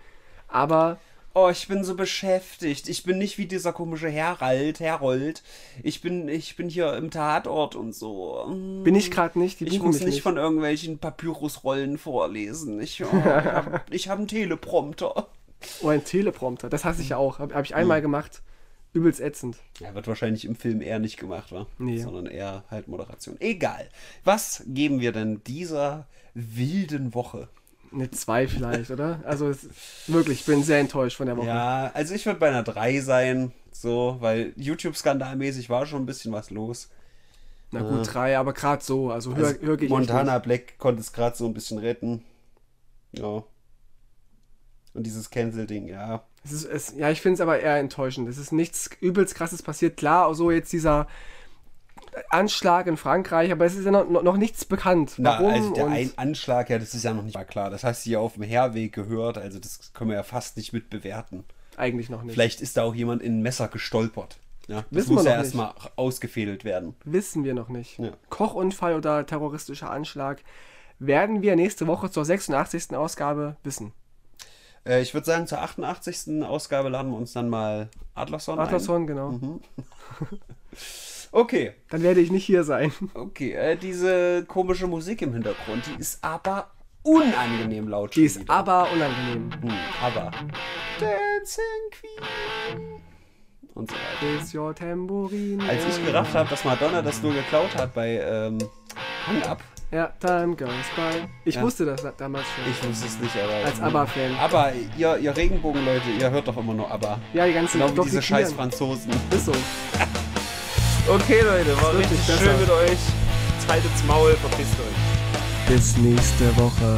Aber Oh, ich bin so beschäftigt. Ich bin nicht wie dieser komische Herald, Herold. Ich bin, ich bin hier im Tatort und so. Bin ich gerade nicht. Ich muss nicht nicht. von irgendwelchen Papyrusrollen vorlesen. Ich, oh, ich habe hab einen Teleprompter. Oh, ein Teleprompter. Das hasse ich Mhm. ja auch. Habe hab ich einmal gemacht. Übelst ätzend. Ja, wird wahrscheinlich im Film eher nicht gemacht, wa? Nee. Sondern eher halt Moderation. Egal. Was geben wir denn dieser wilden Woche? Eine 2 vielleicht, oder? Also es, wirklich, ich bin sehr enttäuscht von der Woche. Ja, also ich würde bei einer 3 sein, so, weil YouTube-skandalmäßig war schon ein bisschen was los. Na gut, 3, aber gerade so. Also höher, Also höher gehe ich Montana Black konnte es gerade so ein bisschen retten. Ja. Und dieses Cancel-Ding, ja. Es ist, es, ja, ich finde es aber eher enttäuschend. Es ist nichts übelst krasses passiert. Klar, so jetzt dieser Anschlag in Frankreich, aber es ist ja noch, noch nichts bekannt. Na, Warum? also der ein Anschlag, ja, das ist ja noch nicht mal klar. Das hast du ja auf dem Herweg gehört, also das können wir ja fast nicht mit bewerten. eigentlich noch nicht. Vielleicht ist da auch jemand in ein Messer gestolpert. Ja, das Wissen wir muss ja erstmal ausgefädelt werden. Wissen wir noch nicht. Ja. Kochunfall oder terroristischer Anschlag werden wir nächste Woche zur 86. Ausgabe wissen. Äh, ich würde sagen, zur 88. Ausgabe laden wir uns dann mal Adlerson, ein. Genau. Mhm. Okay, Dann werde ich nicht hier sein. okay. Äh, diese komische Musik im Hintergrund, die ist aber unangenehm laut. Die ist wieder. aber unangenehm. Hm, aber. Dancing Queen. Und so weiter. Is your tambourine. Als ich gerafft habe, dass Madonna das nur geklaut hat bei ähm, Hang Up, Ja, time goes by. Ich Ja. wusste das da- damals schon. ich wusste es nicht, aber. Als ABBA-Fan. Aber ihr, ihr Regenbogenleute, ihr hört doch immer nur ABBA. Ja, die ganzen Genau wie diese scheiß Franzosen. Ist so. Okay, Leute, war richtig besser. schön mit euch. Haltet's Maul, verpisst euch. Bis nächste Woche.